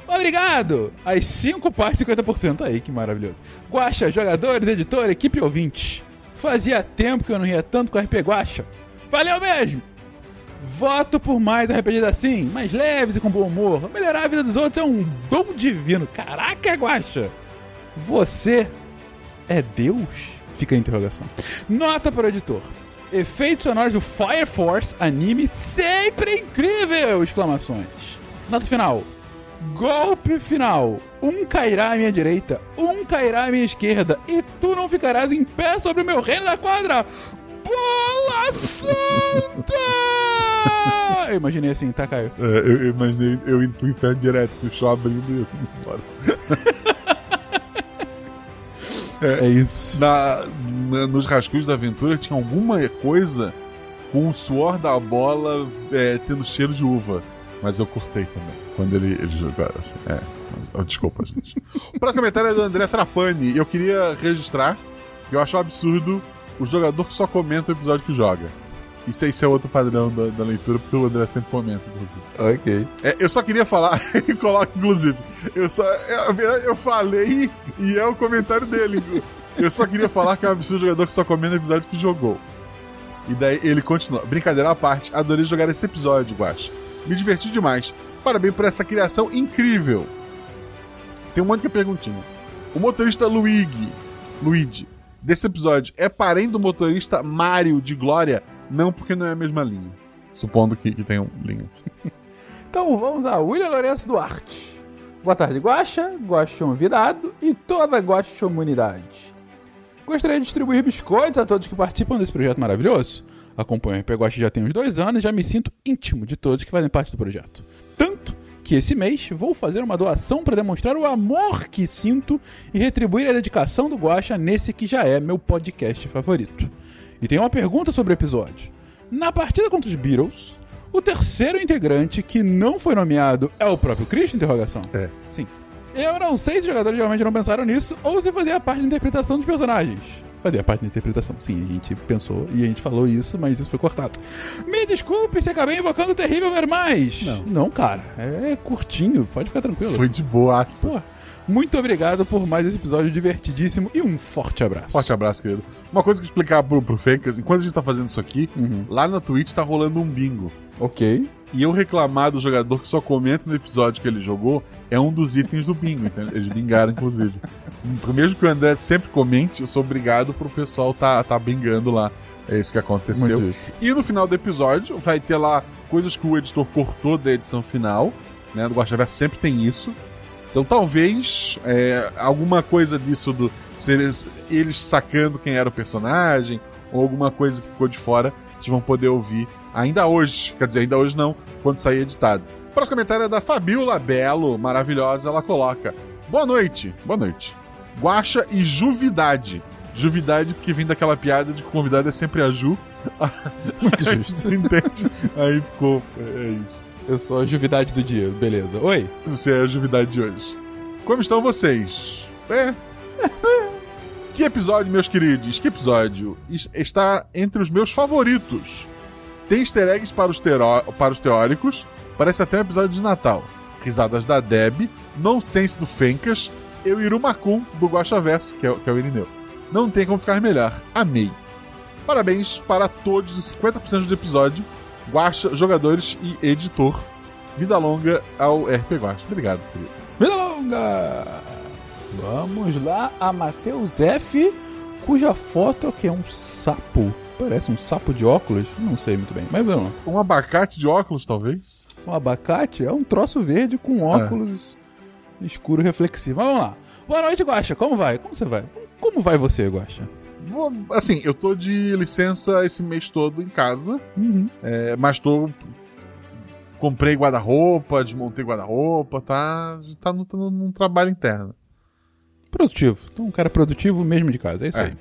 Obrigado! As 5 partes 50% aí, que maravilhoso. Guaxa, jogadores, editor, equipe ouvinte. Fazia tempo que eu não ria tanto com RP Guaxa. Valeu mesmo! Voto por mais RPGs assim, mais leves e com bom humor. Melhorar a vida dos outros é um dom divino. Caraca, Guaxa! Você é Deus? Fica a interrogação. Nota para o editor. Efeitos sonoros do Fire Force anime sempre incrível! Exclamações. Nota final. Golpe final. Um cairá à minha direita, um cairá à minha esquerda, e tu não ficarás em pé sobre o meu reino da quadra. Bola Santa! Eu imaginei assim, tá, Caio? É, eu, eu imaginei eu indo pro inferno direto, show abrindo e eu indo embora. É isso. Na, na- nos rascunhos da aventura tinha alguma coisa com o suor da bola é, tendo cheiro de uva. Mas eu cortei também. Quando ele, ele jogou assim. É. Mas, oh, desculpa, gente. o próximo comentário é do André Trapani. E eu queria registrar que eu acho um absurdo o jogador que só comenta o episódio que joga. Isso, aí- isso é outro padrão da, da leitura, porque o André sempre comenta, inclusive. Ok. É, eu só queria falar, ele coloca inclusive. Eu só. Eu, eu falei e é o comentário dele. Eu só queria falar que é um absurdo jogador que só comenta o episódio que jogou. E daí ele continua. Brincadeira à parte, adorei jogar esse episódio, Guache. Me diverti demais. Parabéns por essa criação incrível. Tem um monte de perguntinha. O motorista Luigi, Luigi, desse episódio é parente do motorista Mario de Glória? Não, porque não é a mesma linha. Supondo que, que tenham linhas. Então vamos a William Lourenço Duarte. Boa tarde, Guaxa, Guaxa convidado e toda a Guaxa comunidade. Gostaria de distribuir biscoitos a todos que participam desse projeto maravilhoso. Acompanho o RP Guacha já tem uns dois anos e já me sinto íntimo de todos que fazem parte do projeto. Tanto que esse mês vou fazer uma doação para demonstrar o amor que sinto e retribuir a dedicação do Guacha nesse que já é meu podcast favorito. E tem uma pergunta sobre o episódio. Na partida contra os Beatles, o terceiro integrante que não foi nomeado é o próprio Christian? Interrogação. É. Sim. Eu não sei se os jogadores realmente não pensaram nisso ou se fazia parte da interpretação dos personagens. Fazia parte da interpretação, sim, a gente pensou e a gente falou isso, mas isso foi cortado. Me desculpe se acabei invocando o terrível ver mais. Não. Não, cara, é curtinho, pode ficar tranquilo. Foi de boaça. Pô, muito obrigado por mais esse episódio divertidíssimo e um forte abraço. Forte abraço, querido. Uma coisa que eu explicar pro, pro Fencas, enquanto a gente tá fazendo isso aqui, Uhum. lá na Twitch tá rolando um bingo. Ok. E eu reclamar do jogador que só comenta no episódio que ele jogou é um dos itens do bingo, entendeu? Eles bingaram, inclusive. Então, Mesmo que o André sempre comente, eu sou obrigado pro pessoal tá, tá bingando lá. É isso que aconteceu. E no final do episódio vai ter lá coisas que o editor cortou da edição final, né? Do Guaxaverso sempre tem isso. Então talvez é, alguma coisa disso do eles, eles sacando quem era o personagem, ou alguma coisa que ficou de fora, vocês vão poder ouvir ainda hoje. Quer dizer, ainda hoje não, quando sair editado. O próximo comentário é da Fabiola Belo, maravilhosa. Ela coloca: Boa noite, boa noite. Guaxa e Juvidade. Juvidade, porque vem daquela piada de que o convidado é sempre a Ju. Muito justo. Entende? Aí ficou. É é isso. Eu sou a juvidade do dia, beleza. Oi. Você é a juvidade de hoje. Como estão vocês? É. que episódio, meus queridos? Que episódio? Es- Está entre os meus favoritos. Tem easter eggs para os, para os teóricos. Parece até um episódio de Natal. Risadas da Deb. Nonsense do Fencas. E o Irumakun do Guaxaverso, que é, o- que é o Irineu. Não tem como ficar melhor. Amei. Parabéns para todos os 50% do episódio. Guaxa, jogadores e editor. Vida longa ao RP Guaxa. Obrigado, querido. Vida longa! Vamos lá a Matheus F, cuja foto é o que? Um sapo. Parece um sapo de óculos? Não sei muito bem, mas vamos lá. Um abacate de óculos, talvez? Um abacate é um troço verde com óculos escuro reflexivo. Mas vamos lá. Boa noite, Guaxa. Como vai? Como você vai? Como vai você, Guaxa? Vou- Assim, eu tô de licença esse mês todo em casa, Uhum. é, mas tô. Comprei guarda-roupa, desmontei guarda-roupa, tá, tá, no, tá num trabalho interno. Produtivo. Então, um cara produtivo mesmo de casa. É isso É. aí.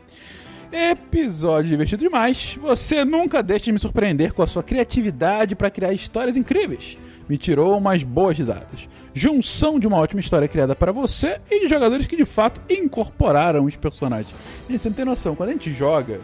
Episódio divertido demais. Você nunca deixa de me surpreender com a sua criatividade para criar histórias incríveis. Me tirou umas boas risadas. Junção de uma ótima história criada para você e de jogadores que de fato incorporaram os personagens. Gente, você não tem noção. Quando a gente joga,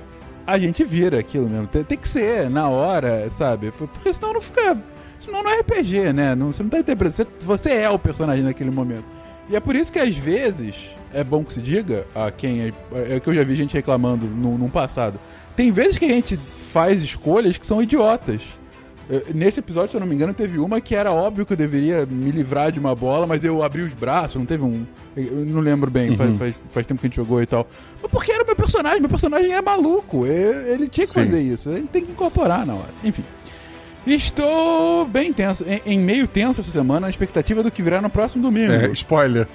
a gente vira aquilo mesmo. Tem, tem que ser na hora, sabe? Porque senão não fica. Senão não é RPG, né? Não, você não tá interpretando. Você, você é o personagem naquele momento. E é por isso que às vezes é bom que se diga a quem é, é que eu já vi gente reclamando no, num passado. Tem vezes que a gente faz escolhas que são idiotas. Nesse episódio, se eu não me engano, teve uma que era óbvio que eu deveria me livrar de uma bola, mas eu abri os braços, não teve um. Eu não lembro bem, faz, faz, faz tempo que a gente jogou e tal. Mas porque era o meu personagem, meu personagem é maluco. Ele tinha que Sim. fazer isso, ele tem que incorporar na hora. Enfim. Estou bem tenso, em, em meio tenso essa semana, na expectativa do que virá no próximo domingo. É, spoiler.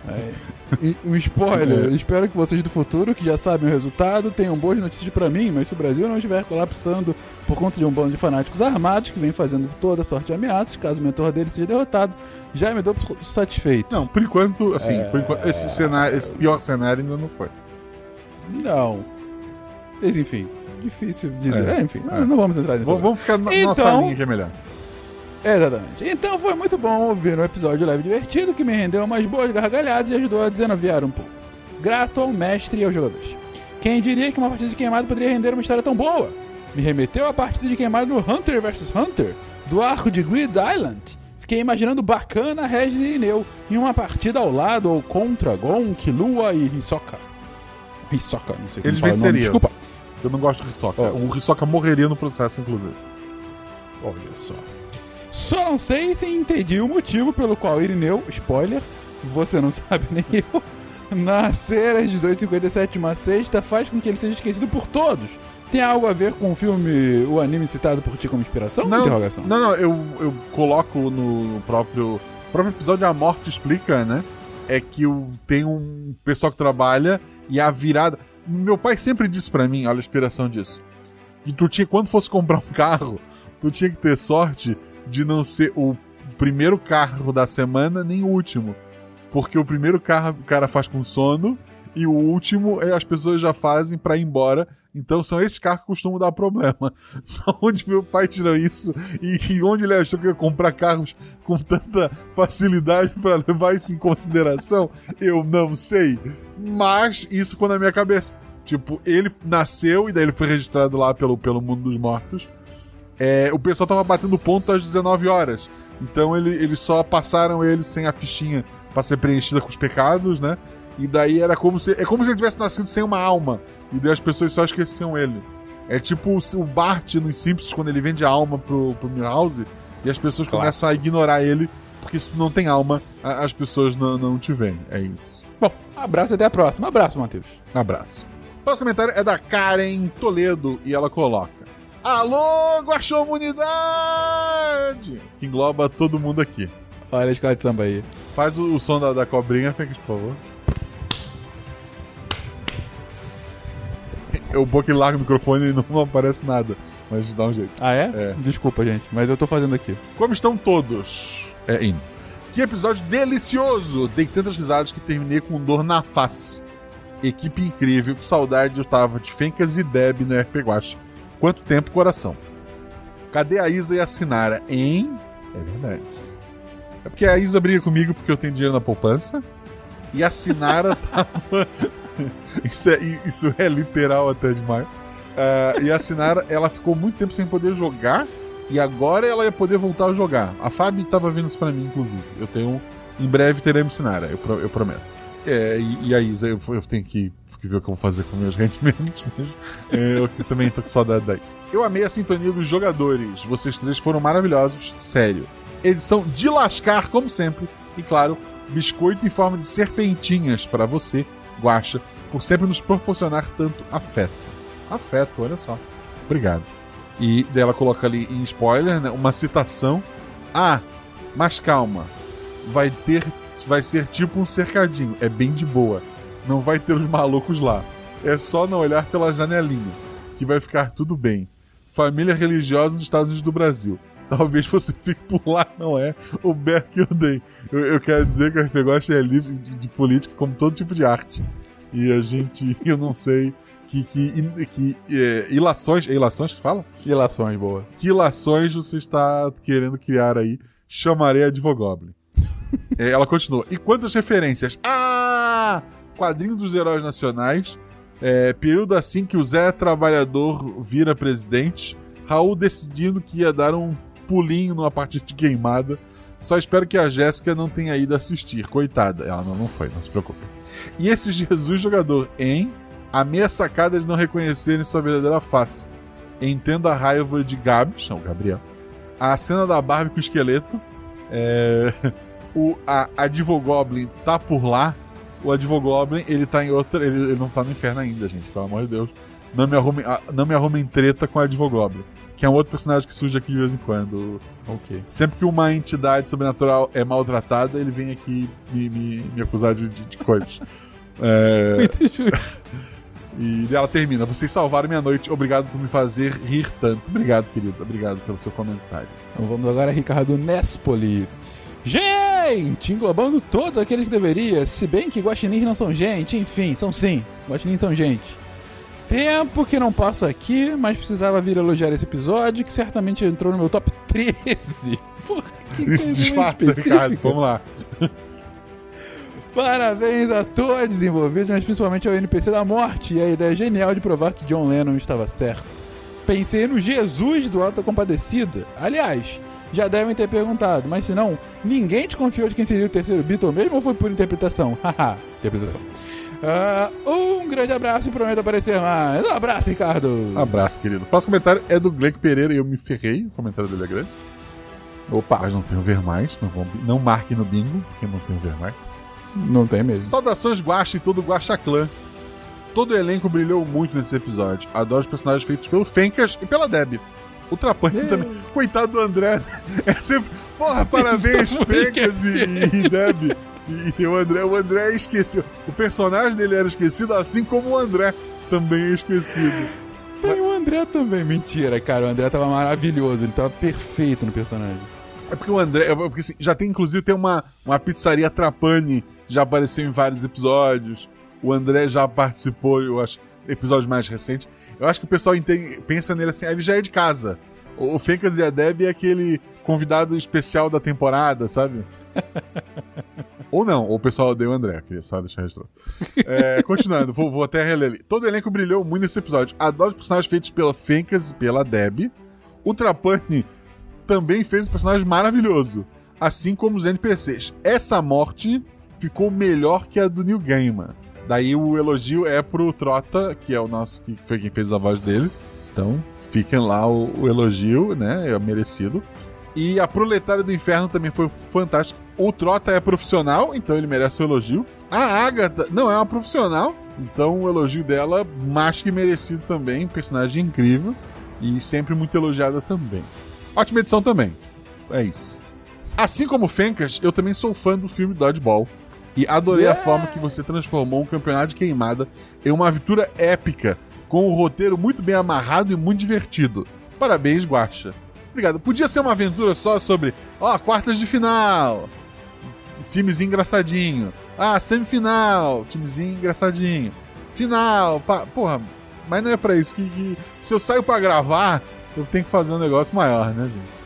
E- Um spoiler. É. Espero que vocês do futuro, que já sabem o resultado, tenham boas notícias pra mim, mas se o Brasil não estiver colapsando por conta de um bando de fanáticos armados que vem fazendo toda sorte de ameaças, caso o mentor dele seja derrotado, já me dou satisfeito. Não, por enquanto, assim, É. por enquanto, esse cenário, esse pior cenário ainda não foi. Não. Mas enfim, difícil dizer. É. É, enfim, É. não, vamos entrar nisso. Vamos, ficar na nossa Então- linha que é melhor. Exatamente. Então foi muito bom ouvir um episódio leve e divertido que me rendeu umas boas gargalhadas e ajudou a desanuviar um pouco. Grato ao mestre e aos jogadores. Quem diria que uma partida de queimado poderia render uma história tão boa? Me remeteu à partida de queimado no Hunter vs Hunter, do arco de Grid Island. Fiquei imaginando bacana Regis e Irineu em uma partida ao lado ou contra Gon, Killua e Hisoka. Hisoka, não sei como Eles fala venceriam. Desculpa. Eu não gosto de Hisoka. Ó. O Hisoka morreria no processo, inclusive. Olha só. Só não sei se entendi o motivo pelo qual Irineu, spoiler, você não sabe nem eu, nascer às 18h57 de uma sexta faz com que ele seja esquecido por todos. Tem algo a ver com o filme, o anime citado por ti como inspiração? Não, Interrogação. não, não, eu, eu coloco no próprio, próprio episódio A Morte Explica, né? É que o, tem um pessoal que trabalha e a virada. Meu pai sempre disse pra mim, olha a inspiração disso. Que tu tinha, quando fosse comprar um carro, tu tinha que ter sorte de não ser o primeiro carro da semana nem o último. Porque o primeiro carro o cara faz com sono e o último é, as pessoas já fazem pra ir embora. Então são esses carros que costumam dar problema. onde meu pai tirou isso e, onde ele achou que ia comprar carros com tanta facilidade pra levar isso em consideração, eu não sei. Mas isso ficou na minha cabeça. Tipo, ele nasceu e daí ele foi registrado lá pelo, pelo mundo dos mortos. É, o pessoal tava batendo ponto às 19 horas. Então ele, eles só passaram ele sem a fichinha pra ser preenchida com os pecados, né? E daí era como se. É como se ele tivesse nascido sem uma alma. E daí as pessoas só esqueciam ele. É tipo o, Bart nos Simpsons, quando ele vende a alma pro, pro Milhouse, e as pessoas Claro. começam a ignorar ele, porque se tu não tem alma, a- as pessoas não, não te veem. É isso. Bom, abraço e até a próxima. Abraço, Matheus. Abraço. O próximo comentário é da Karen Toledo e ela coloca: Alô, Guaxomunidade! Que engloba todo mundo aqui. Olha a escola de samba aí. Faz o, o som da, da cobrinha, Fênix, por favor. Eu bom que ele larga o microfone e não, não aparece nada. Mas dá um jeito. Ah, é? É. Desculpa, gente, mas eu tô fazendo aqui. Como estão todos? É, indo. Que episódio delicioso! Dei tantas risadas que terminei com dor na face. Equipe incrível, que saudade eu tava de Fencas e Deb no RP Guacha. Quanto tempo, coração. Cadê a Isa e a Sinara? Hein? É verdade. É porque a Isa briga comigo porque eu tenho dinheiro na poupança. E a Sinara tava. isso, é, isso é literal até demais. Ah, e a Sinara, ela ficou muito tempo sem poder jogar. E agora ela ia poder voltar a jogar. A Fábio tava vendo isso pra mim, inclusive. Eu tenho. Em breve teremos Sinara, eu, pro- eu prometo. É, e, e a Isa, eu, eu tenho que, que ver o que eu vou fazer com meus rendimentos, mas é, eu também tô com saudade da Isa. Eu amei a sintonia dos jogadores. Vocês três foram maravilhosos, sério. Edição de lascar, como sempre. E claro, biscoito em forma de serpentinhas para você, Guacha, por sempre nos proporcionar tanto afeto. Afeto, olha só. Obrigado. E daí ela coloca ali em spoiler, né, uma citação. Ah, mas calma. Vai ter. Vai ser tipo um cercadinho. É bem de boa. Não vai ter os malucos lá. É só não olhar pela janelinha. Que vai ficar tudo bem. Família religiosa nos Estados Unidos do Brasil. Talvez você fique por lá, não é? O Bear que eu dei. Eu, eu quero dizer que o RPG Gosta é livre de, de política como todo tipo de arte. E a gente, eu não sei que, que, que é, ilações, é ilações que fala? Ilações, boa. Que ilações você está querendo criar aí? Chamarei a Divogoblin. É, ela continua. E quantas referências? Ah! Quadrinho dos Heróis Nacionais. É, período assim que o Zé Trabalhador vira presidente. Raul decidindo que ia dar um pulinho numa partida de queimada. Só espero que a Jéssica não tenha ido assistir. Coitada. Ela não, não foi, não se preocupe. E esse Jesus jogador, hein? A meia sacada de não reconhecerem sua verdadeira face. Entendo a raiva de Gabs, não, Gabriel. A cena da Barbie com o esqueleto. É, o, a Advogoblin tá por lá. O Advogoblin, ele tá em outra. Ele, ele não tá no inferno ainda, gente, pelo amor de Deus. Não me arrumem, não me treta com a Advogoblin. Que é um outro personagem que surge aqui de vez em quando. Ok. Sempre que uma entidade sobrenatural é maltratada, ele vem aqui me, me, me acusar de, de, de coisas. É, Muito justo. e ela termina. Vocês salvaram minha noite. Obrigado por me fazer rir tanto. Obrigado, querido. Obrigado pelo seu comentário. Então vamos agora Ricardo Nespoli. Gente, englobando todos aqueles que deveria, se bem que guaxinins não são gente, enfim, são sim, guaxinins são gente. Tempo que não passo aqui, mas precisava vir elogiar esse episódio, que certamente entrou no meu top 13. Por que Isso disfarça. Ricardo. Vamos lá. Parabéns a todos envolvidos, mas principalmente ao NPC da morte e a ideia genial de provar que John Lennon estava certo. Pensei no Jesus do Alta Compadecida. Aliás, já devem ter perguntado, mas se não, ninguém desconfiou de quem seria o terceiro Beatle mesmo ou foi por interpretação? Haha, interpretação. Ah, um grande abraço e prometo aparecer mais. Um abraço, Ricardo. Abraço, querido. O próximo comentário é do Gleick Pereira e eu me ferrei. O comentário dele é grande. Opa, Mas não tenho ver mais. Não, vão, não marque no bingo, porque não tenho ver mais. não tem mesmo. Saudações Guaxa e todo o Guaxa Clã. Todo o elenco brilhou muito nesse episódio. Adoro os personagens feitos pelo Fencas e pela Deb. O Trapani também. Coitado do André. É sempre. Porra, parabéns, Fencas e, e Deb. E, e tem o André. O André esqueceu. O personagem dele era esquecido, assim como o André. também é esquecido. Tem o André também. Mentira, cara. O André tava maravilhoso. Ele tava perfeito no personagem. É porque o André. é Porque assim, já tem, inclusive, tem uma, uma pizzaria Trapani, já apareceu em vários episódios. O André já participou, eu acho, episódios mais recentes. Eu acho que o pessoal entende- pensa nele assim, ele já é de casa. O, o Fencas e a Deb é aquele convidado especial da temporada, sabe? ou não, ou o pessoal odeia o André, queria só deixar registrado. É, continuando, vou, vou até reler ali. Todo o elenco brilhou muito nesse episódio. Adoro os personagens feitos pela Fencas e pela Deb. O Trapani também fez um personagem maravilhoso, assim como os NPCs. Essa morte ficou melhor que a do Neil Gaiman. Daí o elogio é pro Trota, que é o nosso que foi quem fez a voz dele. Então, fiquem lá o, o elogio, né? É merecido. E a Proletária do Inferno também foi fantástico. O Trota é profissional, então ele merece o elogio. A Agatha não é uma profissional, então o elogio dela, mais que merecido também. Personagem incrível e sempre muito elogiada também. Ótima edição também. É isso. Assim como o Fencas, eu também sou fã do filme Dodgeball. E adorei a forma que você transformou um campeonato de queimada em uma aventura épica, com um roteiro muito bem amarrado e muito divertido. Parabéns, Guaxa. Obrigado. Podia ser uma aventura só sobre, ó, quartas de final, timezinho engraçadinho. Ah, semifinal, timezinho engraçadinho. Final, pá, porra, mas não é pra isso. Que, que- se eu saio pra gravar, eu tenho que fazer um negócio maior, né, gente?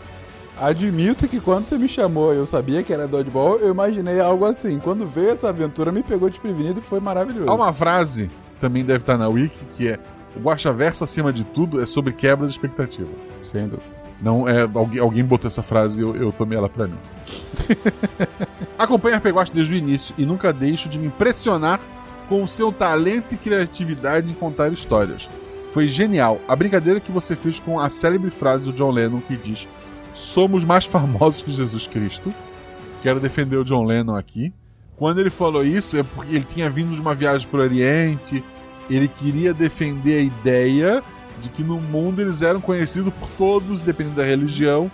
Admito que quando você me chamou eu sabia que era dodgeball, eu imaginei algo assim. Quando veio essa aventura, me pegou desprevenido e foi maravilhoso. Há uma frase, também deve estar na Wiki, que é o Guaxaverso, acima de tudo, é sobre quebra de expectativa. Sem dúvida. Não é alguém, alguém botou essa frase e eu, eu tomei ela pra mim. Acompanho a Peguaste desde o início e nunca deixo de me impressionar com o seu talento e criatividade em contar histórias. Foi genial a brincadeira que você fez com a célebre frase do John Lennon que diz: Somos mais famosos que Jesus Cristo. Quero defender o John Lennon aqui. Quando ele falou isso, é porque ele tinha vindo de uma viagem para o Oriente, ele queria defender a ideia de que no mundo eles eram conhecidos por todos, dependendo da religião,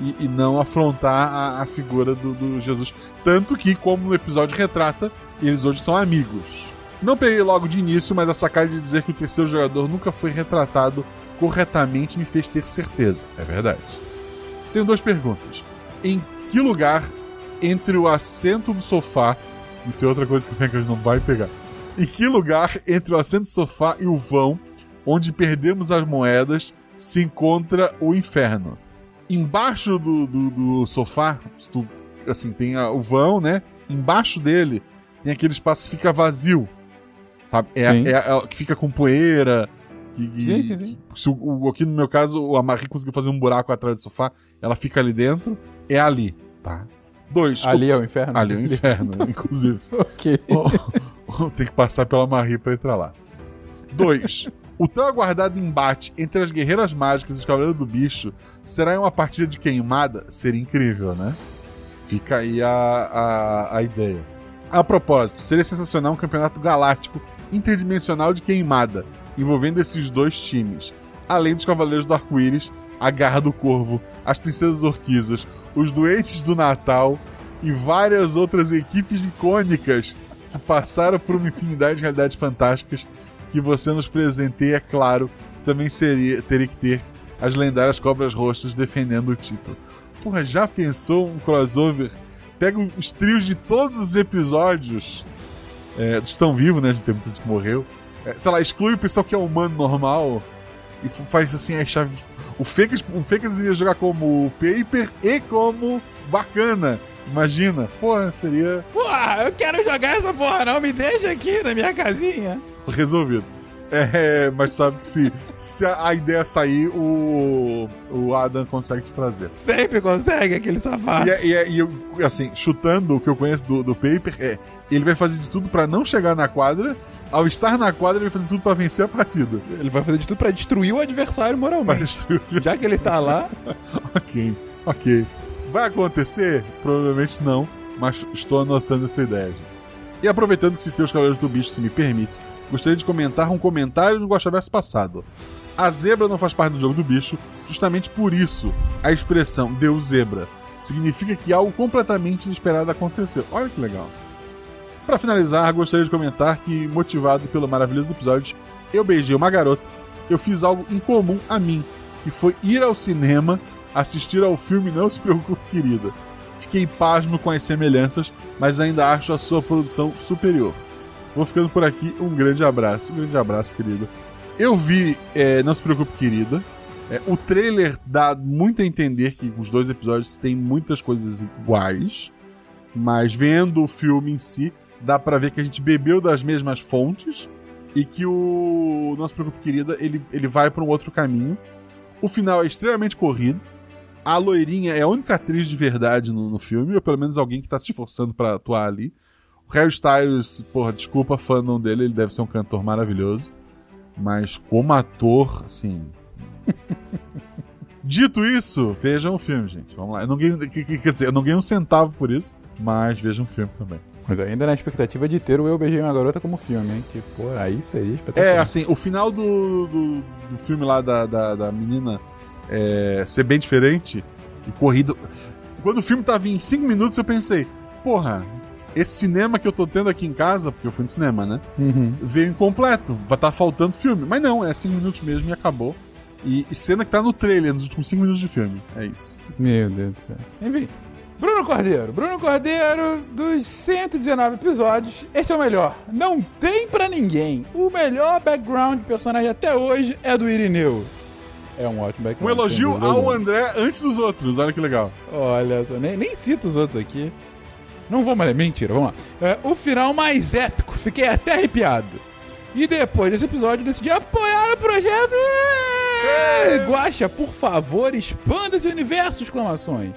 e, e não afrontar a, a figura do, do Jesus. Tanto que, como no episódio retrata, eles hoje são amigos. Não peguei logo de início, mas a sacada de dizer que o terceiro jogador nunca foi retratado corretamente me fez ter certeza. É verdade. Tenho duas perguntas. Em que lugar entre o assento do sofá, isso é outra coisa que o Fencas não vai pegar. Em que lugar entre o assento do sofá e o vão, onde perdemos as moedas, se encontra o inferno? Embaixo do, do, do sofá, tu, assim, tem a- o vão, né? Embaixo dele tem aquele espaço que fica vazio. Sabe? É, é, é- que fica com poeira. Que, que- Sim, sim, sim. se o, o- aqui no meu caso, a Marie conseguiu fazer um buraco atrás do sofá, ela fica ali dentro, é ali, tá? Dois. Ali é o inferno? Ali é o inferno, inclusive. ok. Tem que passar pela Marie pra entrar lá. Dois. O tão aguardado embate entre as guerreiras mágicas e os cavaleiros do bicho será em uma partida de queimada? Seria incrível, né? Fica aí a, a, a ideia. A propósito, seria sensacional um campeonato galáctico interdimensional de queimada, envolvendo esses dois times, além dos Cavaleiros do Arco-Íris, a Garra do Corvo, as Princesas Orquisas, os Doentes do Natal e várias outras equipes icônicas que passaram por uma infinidade de realidades fantásticas que você nos presenteia, é claro, também seria, teria que ter as lendárias Cobras Roxas defendendo o título. Porra, já pensou um crossover? Pega os trios de todos os episódios é, dos que estão vivos, né? A gente tem que morreu. É, sei lá, exclui o pessoal que é humano normal e faz assim as chaves. O Fencas, o Fencas iria jogar como Paper e como Bacana. Imagina. Porra, seria Porra, eu quero jogar essa porra não, me deixa aqui na minha casinha. Resolvido. É, mas sabe que se, se a, ideia sair, o, o Adam consegue te trazer. Sempre consegue aquele safado. E, é- e, é- e eu, assim, chutando o que eu conheço do, do Paper, é ele vai fazer de tudo pra não chegar na quadra. Ao estar na quadra, ele vai fazer tudo pra vencer a partida. Ele vai fazer de tudo pra destruir o adversário moralmente. destruir. Já que ele tá lá, ok, ok. Vai acontecer? Provavelmente não, mas estou anotando essa ideia. gente. E aproveitando que citei os Cavaleiros do Bicho, se me permite, gostaria de comentar um comentário no Guaxaverso passado. A zebra não faz parte do jogo do bicho, justamente por isso a expressão deu zebra significa que algo completamente inesperado aconteceu. Olha que legal. Para finalizar, gostaria de comentar que, motivado pelo maravilhoso episódio eu beijei uma garota, eu fiz algo incomum a mim, que foi ir ao cinema assistir ao filme Não Se Preocupe, Querida. Fiquei pasmo com as semelhanças, mas ainda acho a sua produção superior. Vou ficando por aqui, um grande abraço. Um grande abraço, querido. Eu vi é, Não Se Preocupe, Querida. É, o trailer dá muito a entender que os dois episódios têm muitas coisas iguais, mas vendo o filme em si, dá pra ver que a gente bebeu das mesmas fontes e que o Não Se Preocupe, Querida, ele, ele vai pra um outro caminho. O final é extremamente corrido. A loirinha é a única atriz de verdade no, no filme, ou pelo menos alguém que tá se esforçando pra atuar ali. O Harry Styles, porra, desculpa fandom dele, ele deve ser um cantor maravilhoso. Mas como ator, assim. Dito isso, vejam o filme, gente. Vamos lá. Eu não ganhei, que- que- quer dizer, eu não ganhei um centavo por isso, mas vejam o filme também. Mas ainda na expectativa de ter o Eu Beijei Uma Garota como filme, hein? Que, pô, aí seria espetacular. É, assim, o final do, do, do filme lá da, da, da menina é, ser bem diferente e corrido. Quando o filme tava em 5 minutos, eu pensei, porra, esse cinema que eu tô tendo aqui em casa, porque eu fui no cinema, né? Uhum. Veio incompleto, vai estar faltando filme. Mas não, é 5 minutos mesmo e acabou. E, e cena que tá no trailer, nos últimos 5 minutos de filme. É isso. Meu Deus do céu. Enfim. Bruno Cordeiro. Bruno Cordeiro, dos 119 episódios, esse é o melhor. Não tem pra ninguém. O melhor background de personagem até hoje é do Irineu. É um ótimo Um background. elogio sem dúvida ao. André antes dos outros, olha que legal. Olha só, nem, nem cito os outros aqui. Não vou mais. Mentira, vamos lá. É, o final mais épico, fiquei até arrepiado. E depois desse episódio, decidi apoiar o projeto. É! Guaxa, por favor, expanda esse universo! Exclamações.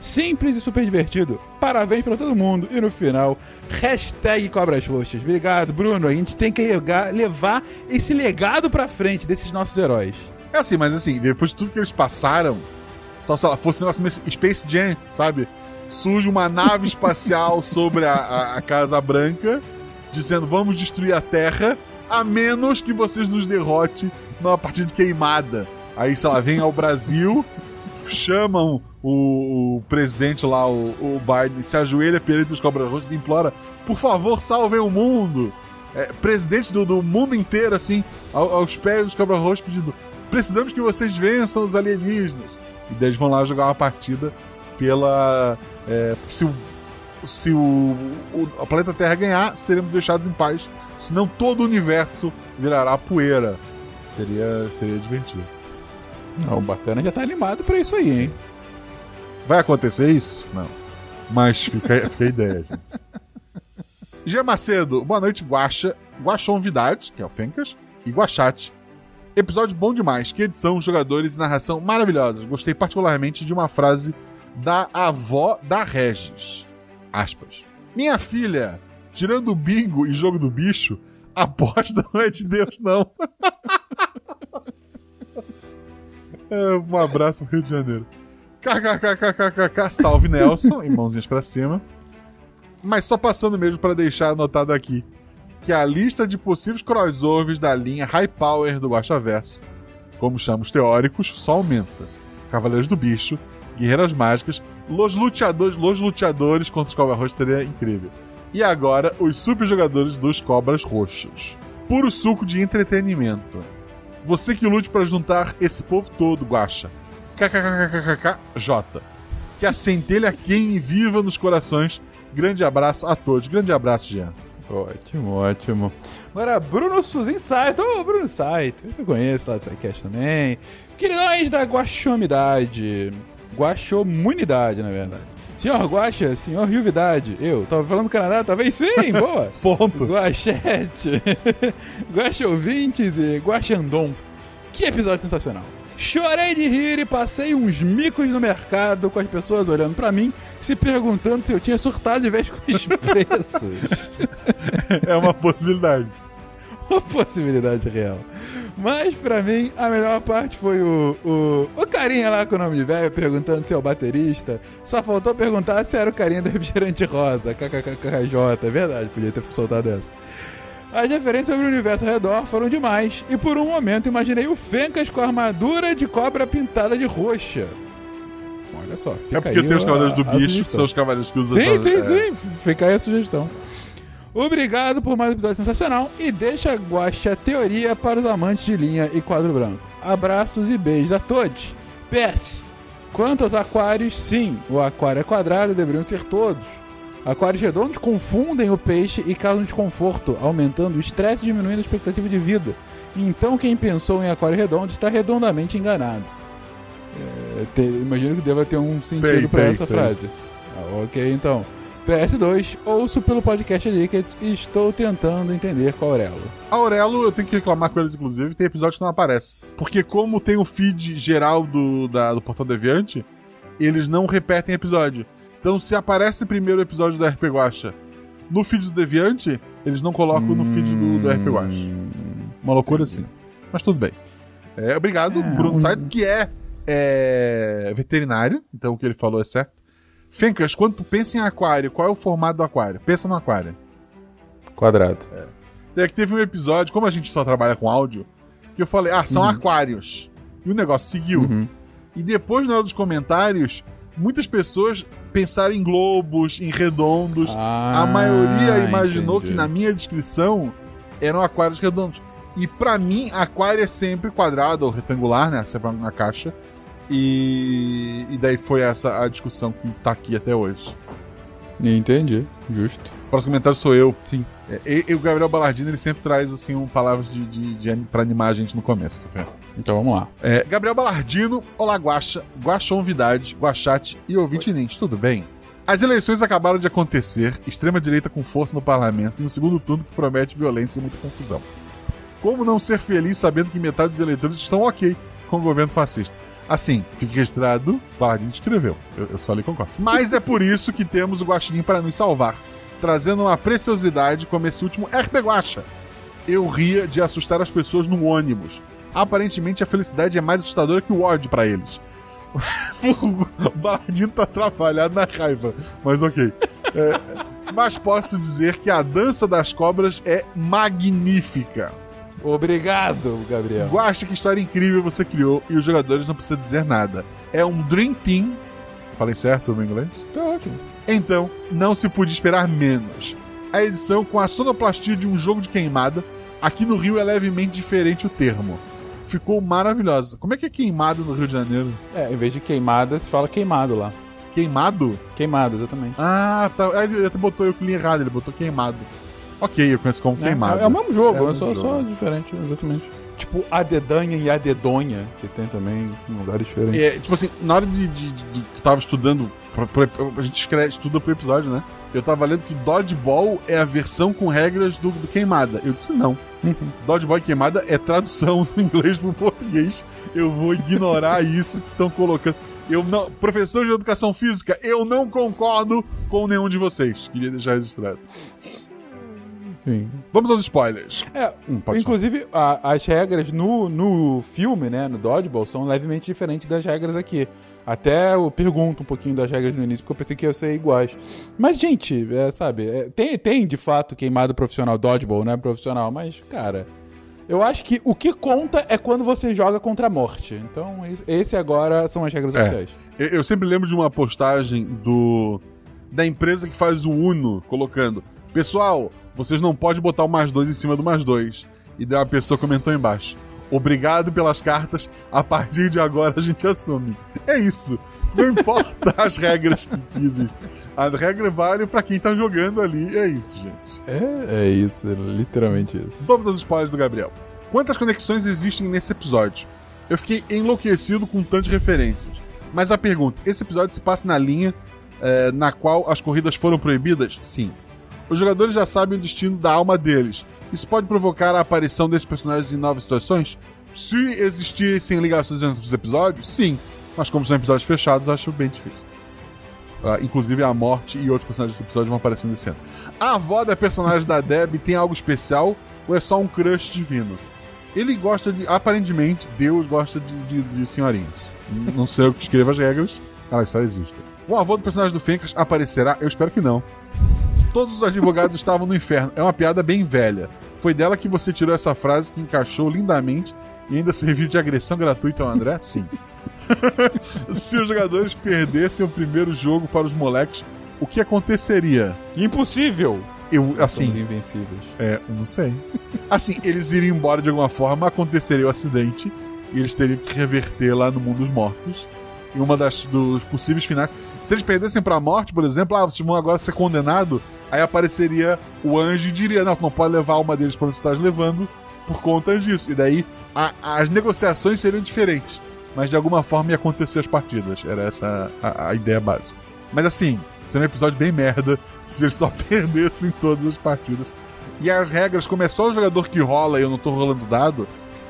Simples e super divertido. Parabéns pra todo mundo. E no final, hashtag Cobras Roxas. Obrigado, Bruno. A gente tem que legar- levar esse legado pra frente desses nossos heróis. É assim, mas assim, depois de tudo que eles passaram, só se ela fosse um negócio meio Space Jam, sabe? Surge uma nave espacial sobre a, a- a Casa Branca, dizendo vamos destruir a Terra, a menos que vocês nos derrote numa partida de queimada. Aí, sei lá, vem ao Brasil, chamam o, o presidente lá, o, o Biden, se ajoelha perante os cobras roxas e implora, por favor, salvem o mundo. É, presidente do, do mundo inteiro, assim, ao- aos pés dos cobras roxos, pedindo precisamos que vocês vençam os alienígenas. E daí eles vão lá jogar uma partida pela. É, se o, se o, o, o planeta Terra ganhar, seremos deixados em paz. Senão todo o universo virará poeira. Seria, seria divertido. O bacana já tá animado pra isso aí, hein? Vai acontecer isso? Não. Mas fica, fica a ideia, gente. Gia Macedo, boa noite, Guaxa. Guaxonvidade, que é o Fencas, e Guaxate. Episódio bom demais. Que edição, jogadores e narração maravilhosas. Gostei particularmente de uma frase da avó da Regis. Aspas. Minha filha, tirando o bingo e jogo do bicho, a aposta não é de Deus, não. É, um abraço pro Rio de Janeiro. KKKKKK, salve Nelson, em mãozinhas pra cima. Mas só passando mesmo pra deixar anotado aqui que a lista de possíveis crossovers da linha High Power do Guaxaverso, como chamam os teóricos, só aumenta. Cavaleiros do Bicho, Guerreiras Mágicas, Los Luteadores, Los Luteadores contra os Cobras Roxas seria incrível. E agora, os super jogadores dos Cobras Roxas. Puro suco de entretenimento. Você que lute para juntar esse povo todo, Guaxa. KKKKKK, Que a centelha queime viva nos corações. Grande abraço a todos. Grande abraço, Jean. Ótimo, ótimo. Agora, Bruno Suzin Saito. Ô, Bruno Saito. Você conhece lá do SciCast também. Queridões da Guaxomidade. Guaxomunidade, na verdade. Senhor Guaxa, senhor Juvidade. Eu, tava falando do Canadá? Talvez sim, boa. Ponto. Guachete, Guaxouvintes e Guaxandon. Que episódio sensacional. Chorei de rir e passei uns micos no mercado com as pessoas olhando pra mim, se perguntando se eu tinha surtado de vez com os preços. É uma possibilidade. Uma possibilidade real. Mas pra mim, a melhor parte foi o, o, o carinha lá com o nome de velho perguntando se é o baterista. Só faltou perguntar se era o carinha do refrigerante rosa, KKKKJ. É verdade, podia ter soltado essa. As referências sobre o universo ao redor foram demais, e por um momento imaginei o Fencas com a armadura de cobra pintada de roxa. Olha só, fica É porque aí tem os Cavaleiros do Bicho, que são os Cavaleiros que usam Sim, essa- sim, é. sim. Fica aí a sugestão. Obrigado por mais um episódio sensacional e deixa a Guaxa teoria para os amantes de linha e quadro branco. Abraços e beijos a todos. PS. Quanto aos aquários, sim, o aquário é quadrado e deveriam ser todos. Aquários redondos confundem o peixe e causam desconforto, aumentando o estresse e diminuindo a expectativa de vida. Então quem pensou em aquário redondo está redondamente enganado. É, te- imagino que deva ter um sentido para essa tem. frase. Ah, ok, então. PS2, ouço pelo podcast Liquid e estou tentando entender qual é ela. A Aurelo, eu tenho que reclamar com eles, inclusive, tem episódio que não aparece. Porque como tem o feed geral do, da- do Portal Deviante, eles não repetem episódio. Então se aparece primeiro o episódio do RP Guacha no feed do Deviante, eles não colocam no feed do, do RP Guacha. Uma loucura assim. Mas tudo bem. É, obrigado, É, Bruno um- Saito, que é, é veterinário, então o que ele falou é certo. Fencas, quando tu pensa em aquário, qual é o formato do aquário? Pensa no aquário. Quadrado. É que teve um episódio, como a gente só trabalha com áudio, que eu falei, ah, são aquários. E o negócio seguiu. Uhum. E depois, na hora dos comentários, muitas pessoas pensaram em globos, em redondos. Ah, a maioria imaginou entendi. que na minha descrição eram aquários redondos. E pra mim, aquário é sempre quadrado ou retangular, né? Sempre na caixa. E, e daí foi essa a discussão que tá aqui até hoje. Entendi, justo. O próximo comentário sou eu. Sim. É, e, e o Gabriel Ballardino, ele sempre traz, assim, um, palavras de, de, de, pra animar a gente no começo. Tá vendo? Então vamos lá. É, Gabriel Balardino, olá Guaxa, Guaxonvidade, Guaxate e ouvinte Nint, tudo bem? As eleições acabaram de acontecer, extrema-direita com força no parlamento, e um segundo turno que promete violência e muita confusão. Como não ser feliz sabendo que metade dos eleitores estão ok com o governo fascista? Assim, fique registrado, Balardino escreveu, eu, eu só lhe concordo. Mas é por isso que temos o Guaxinim para nos salvar, trazendo uma preciosidade como esse último RP Guaxa. Eu ria de assustar as pessoas no ônibus, aparentemente a felicidade é mais assustadora que o ódio pra eles. o Baladino tá atrapalhado na raiva, mas ok. É, mas posso dizer que a dança das cobras é magnífica. Obrigado, Gabriel. Guacha que história incrível você criou e os jogadores não precisam dizer nada. É um Dream Team. Falei certo no inglês? Tá ótimo. Então, não se podia esperar menos. A edição com a sonoplastia de um jogo de queimada, aqui no Rio é levemente diferente o termo. Ficou maravilhosa. Como é que é queimado no Rio de Janeiro? É, em vez de queimada, se fala queimado lá. Queimado? Queimado, exatamente. Ah, tá. Ele até botou eu que li errado, ele botou queimado. Ok, eu conheço como queimado. É, é o mesmo jogo, É o é, mesmo só, jogo. só diferente, exatamente. Tipo, a dedanha e a dedonha, que tem também em lugares diferentes. É, tipo assim, na hora de, de, de- de que eu tava estudando, pro- pro- a gente escreve, estuda pro episódio, né? Eu tava lendo que Dodgeball é a versão com regras do, do Queimada. Eu disse não. Dodgeball e Queimada é tradução do inglês pro português. Eu vou ignorar isso que estão colocando. Eu não, professor de educação física, eu não concordo com nenhum de vocês. Queria deixar registrado. Sim. Vamos aos spoilers. É, Hum, Inclusive, a- as regras no, no filme, né, no Dodgeball, são levemente diferentes das regras aqui. Até eu pergunto um pouquinho das regras no início, porque eu pensei que ia ser iguais. Mas, gente, é, sabe, é, tem, tem de fato queimado profissional, Dodgeball, né, profissional, mas, cara, eu acho que o que conta é quando você joga contra a morte. Então, es- esse agora são as regras É. oficiais. Eu, eu sempre lembro de uma postagem do da empresa que faz o Uno, colocando: Pessoal, vocês não podem botar o mais dois em cima do mais dois. E daí uma pessoa comentou embaixo: Obrigado pelas cartas, a partir de agora a gente assume. É isso. Não importa as regras que existem. A regra vale pra quem tá jogando ali. É isso, gente. É, é isso, é literalmente isso. Vamos aos spoilers do Gabriel. Quantas conexões existem nesse episódio? Eu fiquei enlouquecido com tantas referências. Mas a pergunta: esse episódio se passa na linha eh, na qual as corridas foram proibidas? Sim. Os jogadores já sabem o destino da alma deles. Isso pode provocar a aparição desses personagens em novas situações? Se existissem ligações entre os episódios, sim. Mas como são episódios fechados, acho bem difícil. Ah, inclusive a morte e outros personagens desse episódio vão aparecendo nesse ano. A avó da personagem da Deb tem algo especial ou é só um crush divino? Ele gosta de. Aparentemente, Deus gosta de, de, de senhorinhas. Não sei eu que escreva as regras, elas só existem. O avô do personagem do Fencas aparecerá? Eu espero que não. Todos os advogados estavam no inferno. É uma piada bem velha. Foi dela que você tirou essa frase que encaixou lindamente e ainda serviu de agressão gratuita ao André? Sim. Se os jogadores perdessem o primeiro jogo para os moleques, o que aconteceria? Impossível! Eu, assim, Somos invencíveis. é, eu não sei. Assim, eles iriam embora de alguma forma, aconteceria o acidente e eles teriam que reverter lá no mundo dos mortos. E uma das dos possíveis finais. Se eles perdessem pra morte, por exemplo, ah, vocês vão agora ser condenados, aí apareceria o anjo e diria: Não, tu não pode levar uma deles pra onde tu estás levando por conta disso. E daí a- as negociações seriam diferentes. Mas de alguma forma ia acontecer as partidas. Era essa a, a ideia básica. Mas assim, seria um episódio bem merda se eles só perdessem todas as partidas. E as regras, como é só o jogador que rola e eu não tô rolando dado,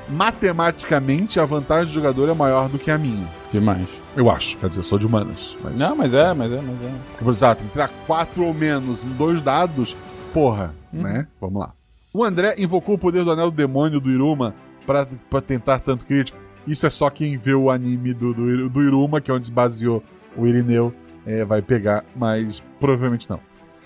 matematicamente a vantagem do jogador é maior do que a minha. Demais. Eu acho, quer dizer, eu sou de humanas. Mas... Não, mas é, mas é, mas é. Por exato, tirar quatro ou menos em dois dados, porra, né? Vamos lá. O André invocou o poder do anel do demônio do Iruma pra, pra tentar tanto crítico. Isso é só quem vê o anime do, do, do Iruma, que é onde se baseou o Irineu, é, vai pegar, mas provavelmente não.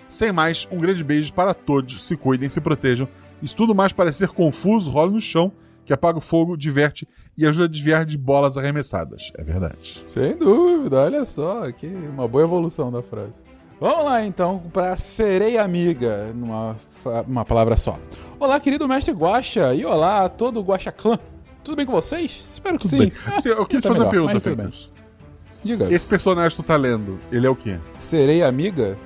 Sem mais, um grande beijo para todos. Se cuidem, se protejam. Isso tudo mais parecer confuso, rola no chão, que apaga o fogo, diverte e ajuda a desviar de bolas arremessadas. É verdade. Sem dúvida, olha só, que uma boa evolução da frase. Vamos lá então para sereia amiga, numa uma palavra só. Olá, querido mestre Guaxa, e olá a todo o Guaxa Clã. Tudo bem com vocês? Espero que Tudo sim. Ah, eu queria te tá fazer uma melhor, pergunta, tudo bem. Fencas. Diga. Esse personagem que tu tá lendo, ele é o quê? Sereia amiga?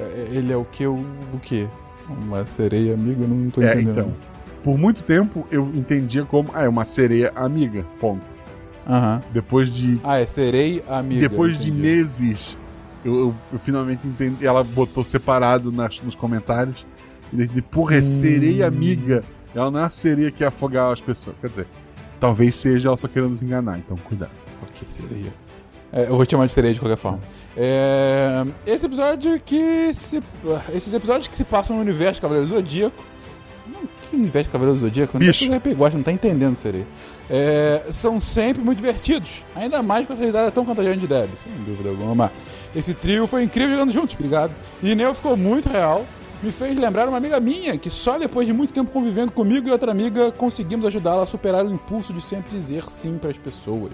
É, Ele é o que? O, o quê? Uma sereia amiga? Eu não tô É, entendendo. então. Por muito tempo eu entendia como, ah, é uma sereia amiga, ponto. Aham. Depois de Ah, é sereia amiga. depois de meses, eu, eu- eu finalmente entendi. Ela botou separado nas, nos comentários. E de, porra, é sereia amiga. Ela não é a sereia que ia afogar as pessoas. Quer dizer, talvez seja ela só querendo nos enganar, então cuidado. Ok, sereia. É, eu vou te chamar de sereia de qualquer forma. É, esse episódio que se. Esses episódios que se passam no universo Cavaleiro Zodíaco. Não, que universo de Cavaleiro do Zodíaco? Bicho. Não é não tá entendendo, sereia. É, são sempre muito divertidos. Ainda mais com essa risada tão contagiante de Deb, sem dúvida alguma. Esse trio foi incrível jogando juntos, obrigado. E Neo ficou muito real. Me fez lembrar uma amiga minha que só depois de muito tempo convivendo comigo e outra amiga conseguimos ajudá-la a superar o impulso de sempre dizer sim para as pessoas.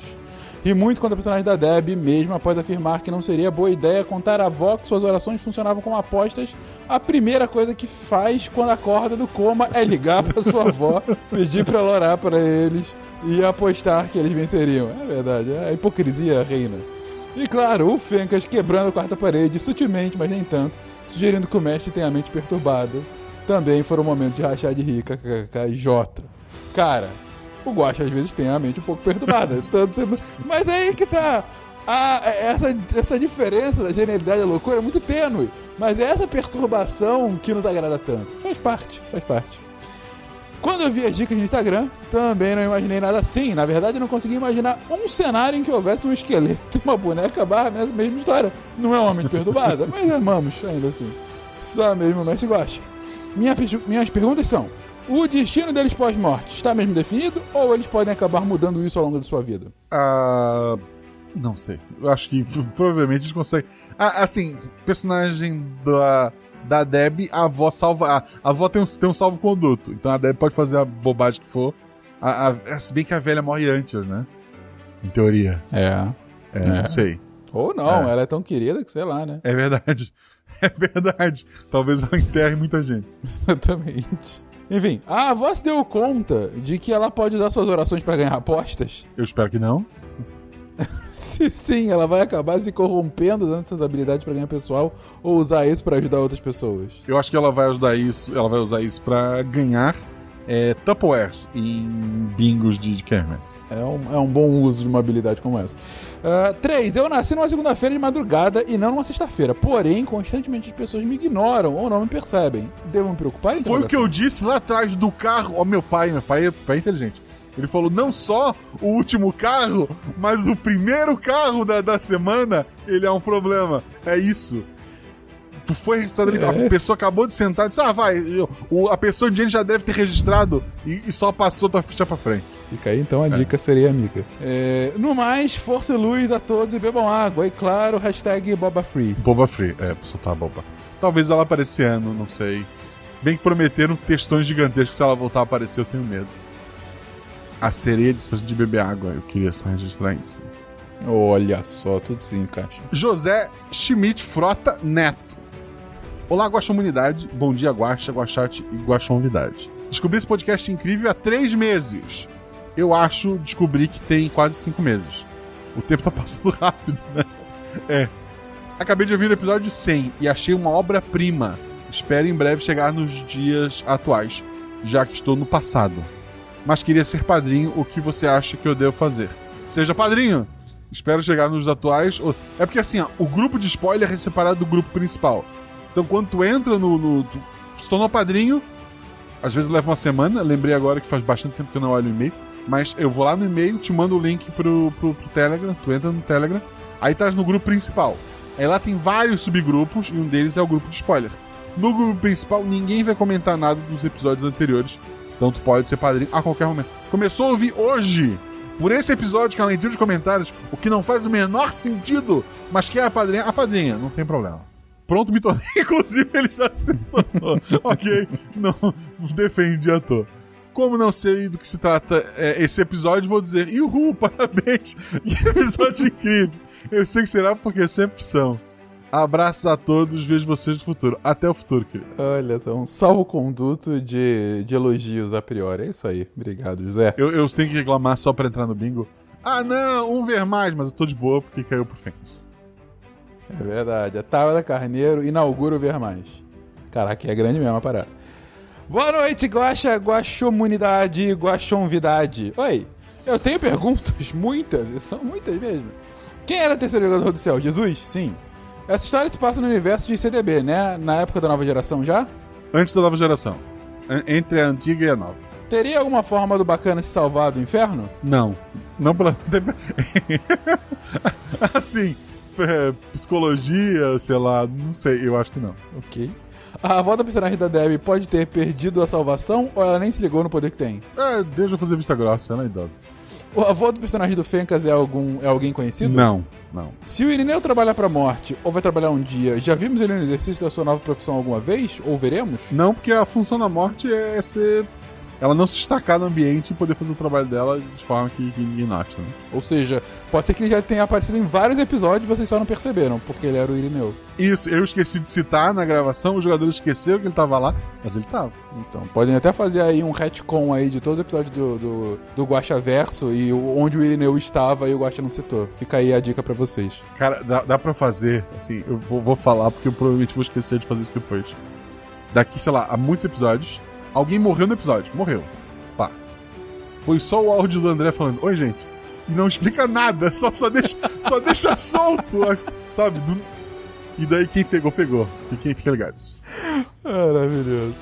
Ri muito quando a personagem da Deb, mesmo após afirmar que não seria boa ideia contar à avó que suas orações funcionavam como apostas, a primeira coisa que faz quando acorda do coma é ligar para sua avó, pedir para ela orar para eles e apostar que eles venceriam. É verdade, a hipocrisia reina. E claro, o Fencas quebrando a quarta parede, sutilmente, mas nem tanto, sugerindo que o mestre tenha a mente perturbada. Também foram momentos de rachar de rica, J. Cara, o Guacha às vezes tem a mente um pouco perturbada. tanto Mas é aí que tá. A, essa, essa diferença da genialidade e da loucura é muito tênue. Mas é essa perturbação que nos agrada tanto. Faz parte, faz parte. Quando eu vi as dicas no Instagram, também não imaginei nada assim. Na verdade, eu não consegui imaginar um cenário em que houvesse um esqueleto, uma boneca barra, mesma, mesma história. Não é uma mente perturbada, mas amamos ainda assim. Só mesmo o mestre gosta. Minha, minhas perguntas são: o destino deles pós-morte está mesmo definido ou eles podem acabar mudando isso ao longo da sua vida? Ah, não sei. Eu acho que provavelmente eles conseguem. Ah, assim, personagem da, da Deb, a avó salva. A, a avó tem um, tem um salvo-conduto. Então a Deb pode fazer a bobagem que for. A, a- se bem que a velha morre antes, né? Em teoria. É. É, É. não sei. Ou não, É. ela é tão querida que sei lá, né? É verdade. É verdade. Talvez ela enterre muita gente. Exatamente. Enfim, a avó se deu conta de que ela pode usar suas orações para ganhar apostas? Eu espero que não. Se sim, ela vai acabar se corrompendo usando essas habilidades para ganhar pessoal ou usar isso para ajudar outras pessoas. Eu acho que ela vai ajudar isso. Ela vai usar isso pra ganhar é, Tupperwares em bingos de, Kermesse. É um, é um bom uso de uma habilidade como essa. 3. eu nasci numa segunda-feira de madrugada e não numa sexta-feira. Porém, constantemente as pessoas me ignoram ou não me percebem. Devo me preocupar? Foi o que eu disse lá atrás do carro. Ó, meu pai, meu pai, é- pai é inteligente. Ele falou não só o último carro, mas o primeiro carro da, da semana, ele é um problema. É isso. Tu foi registrado ali, É. a pessoa acabou de sentar e disse, ah, vai, eu- o- a pessoa de gente já deve ter registrado e, e só passou tua ficha pra frente. Fica aí então a dica seria amiga. É, no mais, força e luz a todos e bebam água. E claro, hashtag Boba Free. Boba Free, é, soltar a boba. Talvez ela apareça esse ano, não sei. Se bem que prometeram textões gigantescos, se ela voltar a aparecer, eu tenho medo. A sereia dispensa de beber água, eu queria só registrar isso. Olha só, tudo se encaixa. José Schmidt Frota Neto. Olá, Guaxomunidade. Bom dia, Guaxa, Guaxate e Guaxonvidade. Descobri esse podcast incrível há três meses. Eu acho descobri que tem quase cinco meses. O tempo tá passando rápido, né? É. Acabei de ouvir o episódio 100 e achei uma obra-prima. Espero em breve chegar nos dias atuais, já que estou no passado. Mas queria ser padrinho, o que você acha que eu devo fazer? Seja padrinho! Espero chegar nos atuais. É porque assim, ó, o grupo de spoiler é separado do grupo principal. Então quando tu entra no. no tu se tornou padrinho, às vezes leva uma semana. Lembrei agora que faz bastante tempo que eu não olho o e-mail. Mas eu vou lá no e-mail, te mando o link pro, pro, pro Telegram, tu entra no Telegram, aí tá no grupo principal. Aí lá tem vários subgrupos e um deles é o grupo de spoiler. No grupo principal, ninguém vai comentar nada dos episódios anteriores. Então tu pode ser padrinho a qualquer momento. Começou a ouvir hoje, por esse episódio que é a leitura de comentários, o que não faz o menor sentido, mas que é a padrinha, a padrinha, não tem problema. Pronto, me tornei. Inclusive, ele já se tornou. ok, não defendi a toa. Como não sei do que se trata é, esse episódio, vou dizer: Uhul, parabéns! Que episódio incrível! Eu sei que será porque sempre são. Abraços a todos, vejo vocês no futuro. Até o futuro, querido. Olha, só um salvo-conduto de, de elogios a priori. É isso aí. Obrigado, José. Eu, eu tenho que reclamar só pra entrar no bingo. Ah, não, um ver mais, mas eu tô de boa porque caiu pro Fênix. É verdade. A Tábua Carneiro inaugura o Ver Mais. Caraca, é grande mesmo a parada. Boa noite, Guaxa, Guaxomunidade, Guaxonvidade. Oi, eu tenho perguntas, muitas, e são muitas mesmo. Quem era o terceiro jogador do céu? Jesus? Sim. Essa história se passa no universo de CDB, né? Na época da nova geração já? Antes da nova geração. Entre a antiga e a nova. Teria alguma forma do bacana se salvar do inferno? Não. Não pela. assim, é, psicologia, sei lá, não sei, eu acho que não. Ok. A avó da personagem da Debbie pode ter perdido a salvação ou ela nem se ligou no poder que tem? É, deixa eu fazer vista grossa, ela é idosa. O avô do personagem do Fencas é, algum, é alguém conhecido? Não, não. Se o Irineu trabalhar pra morte ou vai trabalhar um dia, já vimos ele no exercício da sua nova profissão alguma vez? Ou veremos? Não, porque a função da morte é ser. Ela não se destacar no ambiente e poder fazer o trabalho dela de forma que, que ninguém note, né? Ou seja, pode ser que ele já tenha aparecido em vários episódios e vocês só não perceberam, porque ele era o Irineu. Isso, eu esqueci de citar na gravação, os jogadores esqueceram que ele tava lá, mas ele tava. Então, podem até fazer aí um retcon aí de todos os episódios do, do, do Guaxa Verso e onde o Irineu estava e o Guaxa não citou. Fica aí a dica pra vocês. Cara, dá, dá pra fazer, assim, eu vou, vou falar porque eu provavelmente vou esquecer de fazer isso depois. Daqui, sei lá, há muitos episódios, alguém morreu no episódio, morreu. Pá. Foi só o áudio do André falando, oi gente. E não explica nada, só, só, deixa, só deixa solto, sabe? Do- E daí quem pegou, pegou. Fiquem, fiquem ligados. Maravilhoso.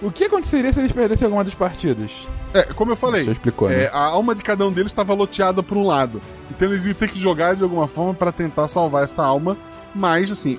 O que aconteceria se eles perdessem alguma das partidas? É, como eu falei, Você explicou, né? é, a alma de cada um deles estava loteada por um lado. Então eles iam ter que jogar de alguma forma pra tentar salvar essa alma. Mas, assim,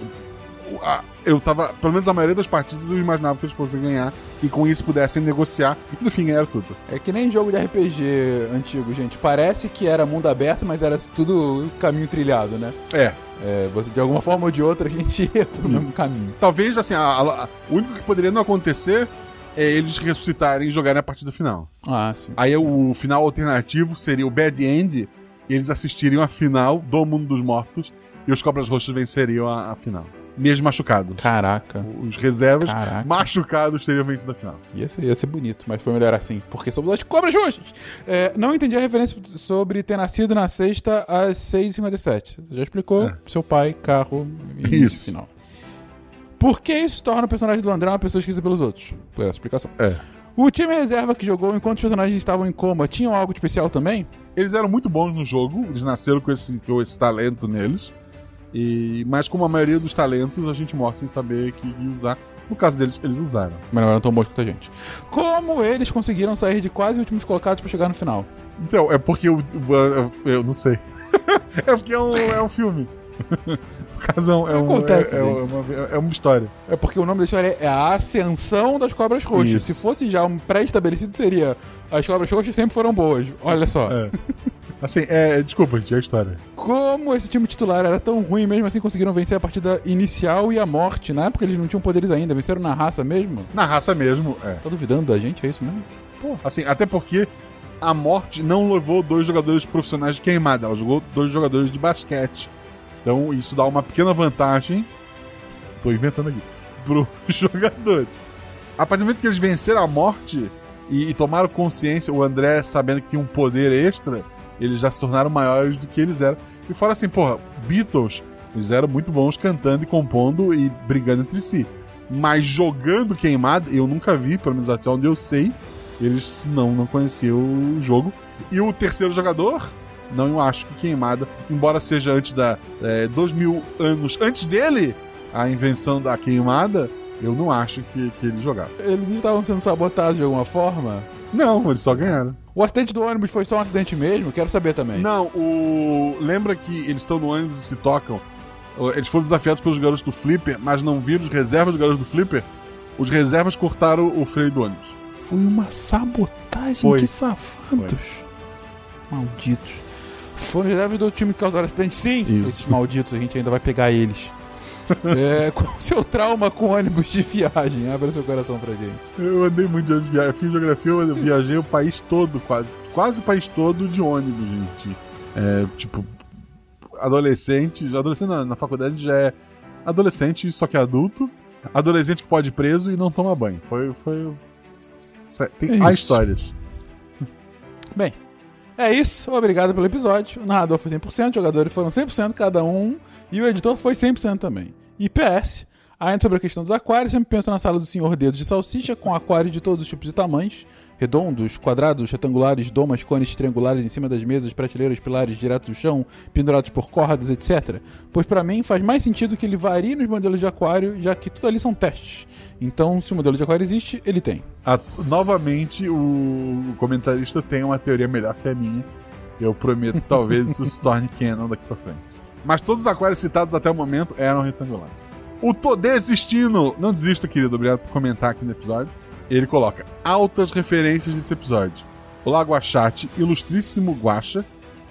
a- eu tava. Pelo menos a maioria das partidas eu imaginava que eles fossem ganhar e com isso pudessem negociar. E no fim ganharam tudo. É que nem jogo de RPG antigo, gente. Parece que era mundo aberto, mas era tudo caminho trilhado, né? É. É, você, de alguma forma ou de outra, a gente ia pro mesmo Isso. caminho. Talvez, assim, a- a- a- o único que poderia não acontecer é eles ressuscitarem e jogarem a partida final. Ah, sim. Aí o final alternativo seria o Bad End, e eles assistiriam a final do Mundo dos Mortos, e os Cobras Roxas venceriam a final. Mesmo machucados. Caraca. Os reservas Caraca. machucados teriam vencido a final. Ia ser, ia ser bonito, mas foi melhor assim, porque somos as cobras roxas. É, não entendi a referência sobre ter nascido na sexta às 6h57. Você já explicou? É. Seu pai, carro e Isso. final. Por que isso torna o personagem do André uma pessoa esquecida pelos outros? Por essa explicação. É. O time reserva que jogou enquanto os personagens estavam em coma tinham algo de especial também? Eles eram muito bons no jogo, eles nasceram com esse, com esse talento neles. E, mas como a maioria dos talentos, a gente morre sem saber que usar. No caso deles, eles usaram. Mas não eram tão bons quanto a gente. Como eles conseguiram sair de quase últimos colocados pra chegar no final? Então, é porque eu, eu, eu não sei. é porque é um, é um filme. No caso, é, um- é, um- Acontece, é, é uma, é uma história. É porque o nome da história é A Ascensão das Cobras Roxas. Isso. Se fosse já um pré-estabelecido, seria As Cobras Roxas sempre foram boas. Olha só. É. Assim, é, desculpa, gente, é a história. Como esse time titular era tão ruim, mesmo assim conseguiram vencer a partida inicial e a morte. Na época eles não tinham poderes ainda, venceram na raça mesmo. Na raça mesmo, é. Tá duvidando da gente? É isso mesmo? Assim, até porque a morte não levou dois jogadores profissionais de queimada, ela jogou dois jogadores de basquete. Então isso dá uma pequena vantagem. Tô inventando aqui. pros jogadores. A partir do momento que eles venceram a morte e, e tomaram consciência, o André sabendo que tinha um poder extra, eles já se tornaram maiores do que eles eram. E fora assim, porra, Beatles, eles eram muito bons cantando e compondo e brigando entre si. Mas jogando queimada, eu nunca vi, pelo menos até onde eu sei, eles não, não conheciam o jogo. E o terceiro jogador, não acho que queimada, embora seja antes da. É, dois mil anos antes dele, a invenção da queimada, eu não acho que, que ele jogava. Eles estavam sendo sabotados de alguma forma? Não, eles só ganharam. O acidente do ônibus foi só um acidente mesmo? Quero saber também. Não, o. Lembra que eles estão no ônibus e se tocam? Eles foram desafiados pelos garotos do Flipper, mas não viram os reservas dos garotos do Flipper? Os reservas cortaram o freio do ônibus. Foi uma sabotagem, Foi. que safados. Malditos. Foram os reservas do time que causaram acidente, sim. Isso. Esses malditos, a gente ainda vai pegar eles. É, qual o seu trauma com ônibus de viagem? Abra seu coração pra gente. Eu andei muito de ônibus de viagem. Eu fiz geografia, eu viajei o país todo, quase. Quase o país todo de ônibus, gente. É, tipo, adolescente. Adolescente na, na faculdade já é adolescente, só que é adulto. Adolescente que pode ir preso e não toma banho. Foi. foi... Tem É há histórias. Bem, é isso. Obrigado pelo episódio. O narrador foi 100%, os jogadores foram 100% cada um, e o editor foi 100% também. E PS, ainda sobre a questão dos aquários, sempre penso na sala do senhor Dedos de Salsicha, com aquários de todos os tipos e tamanhos, redondos, quadrados, retangulares, domas, cones triangulares em cima das mesas, prateleiras, pilares direto do chão, pendurados por cordas, etc. Pois pra mim faz mais sentido que ele varie nos modelos de aquário, já que tudo ali são testes. Então, se o modelo de aquário existe, ele tem. Novamente, o comentarista tem uma teoria melhor que a minha. Eu prometo que talvez isso se torne canon daqui pra frente. Mas todos os aquários citados até o momento eram retangulares. O Tô Desistindo! Não desista, querido. Obrigado por comentar aqui no episódio. Ele coloca altas referências nesse episódio. Olá, Guachate, ilustríssimo Guacha,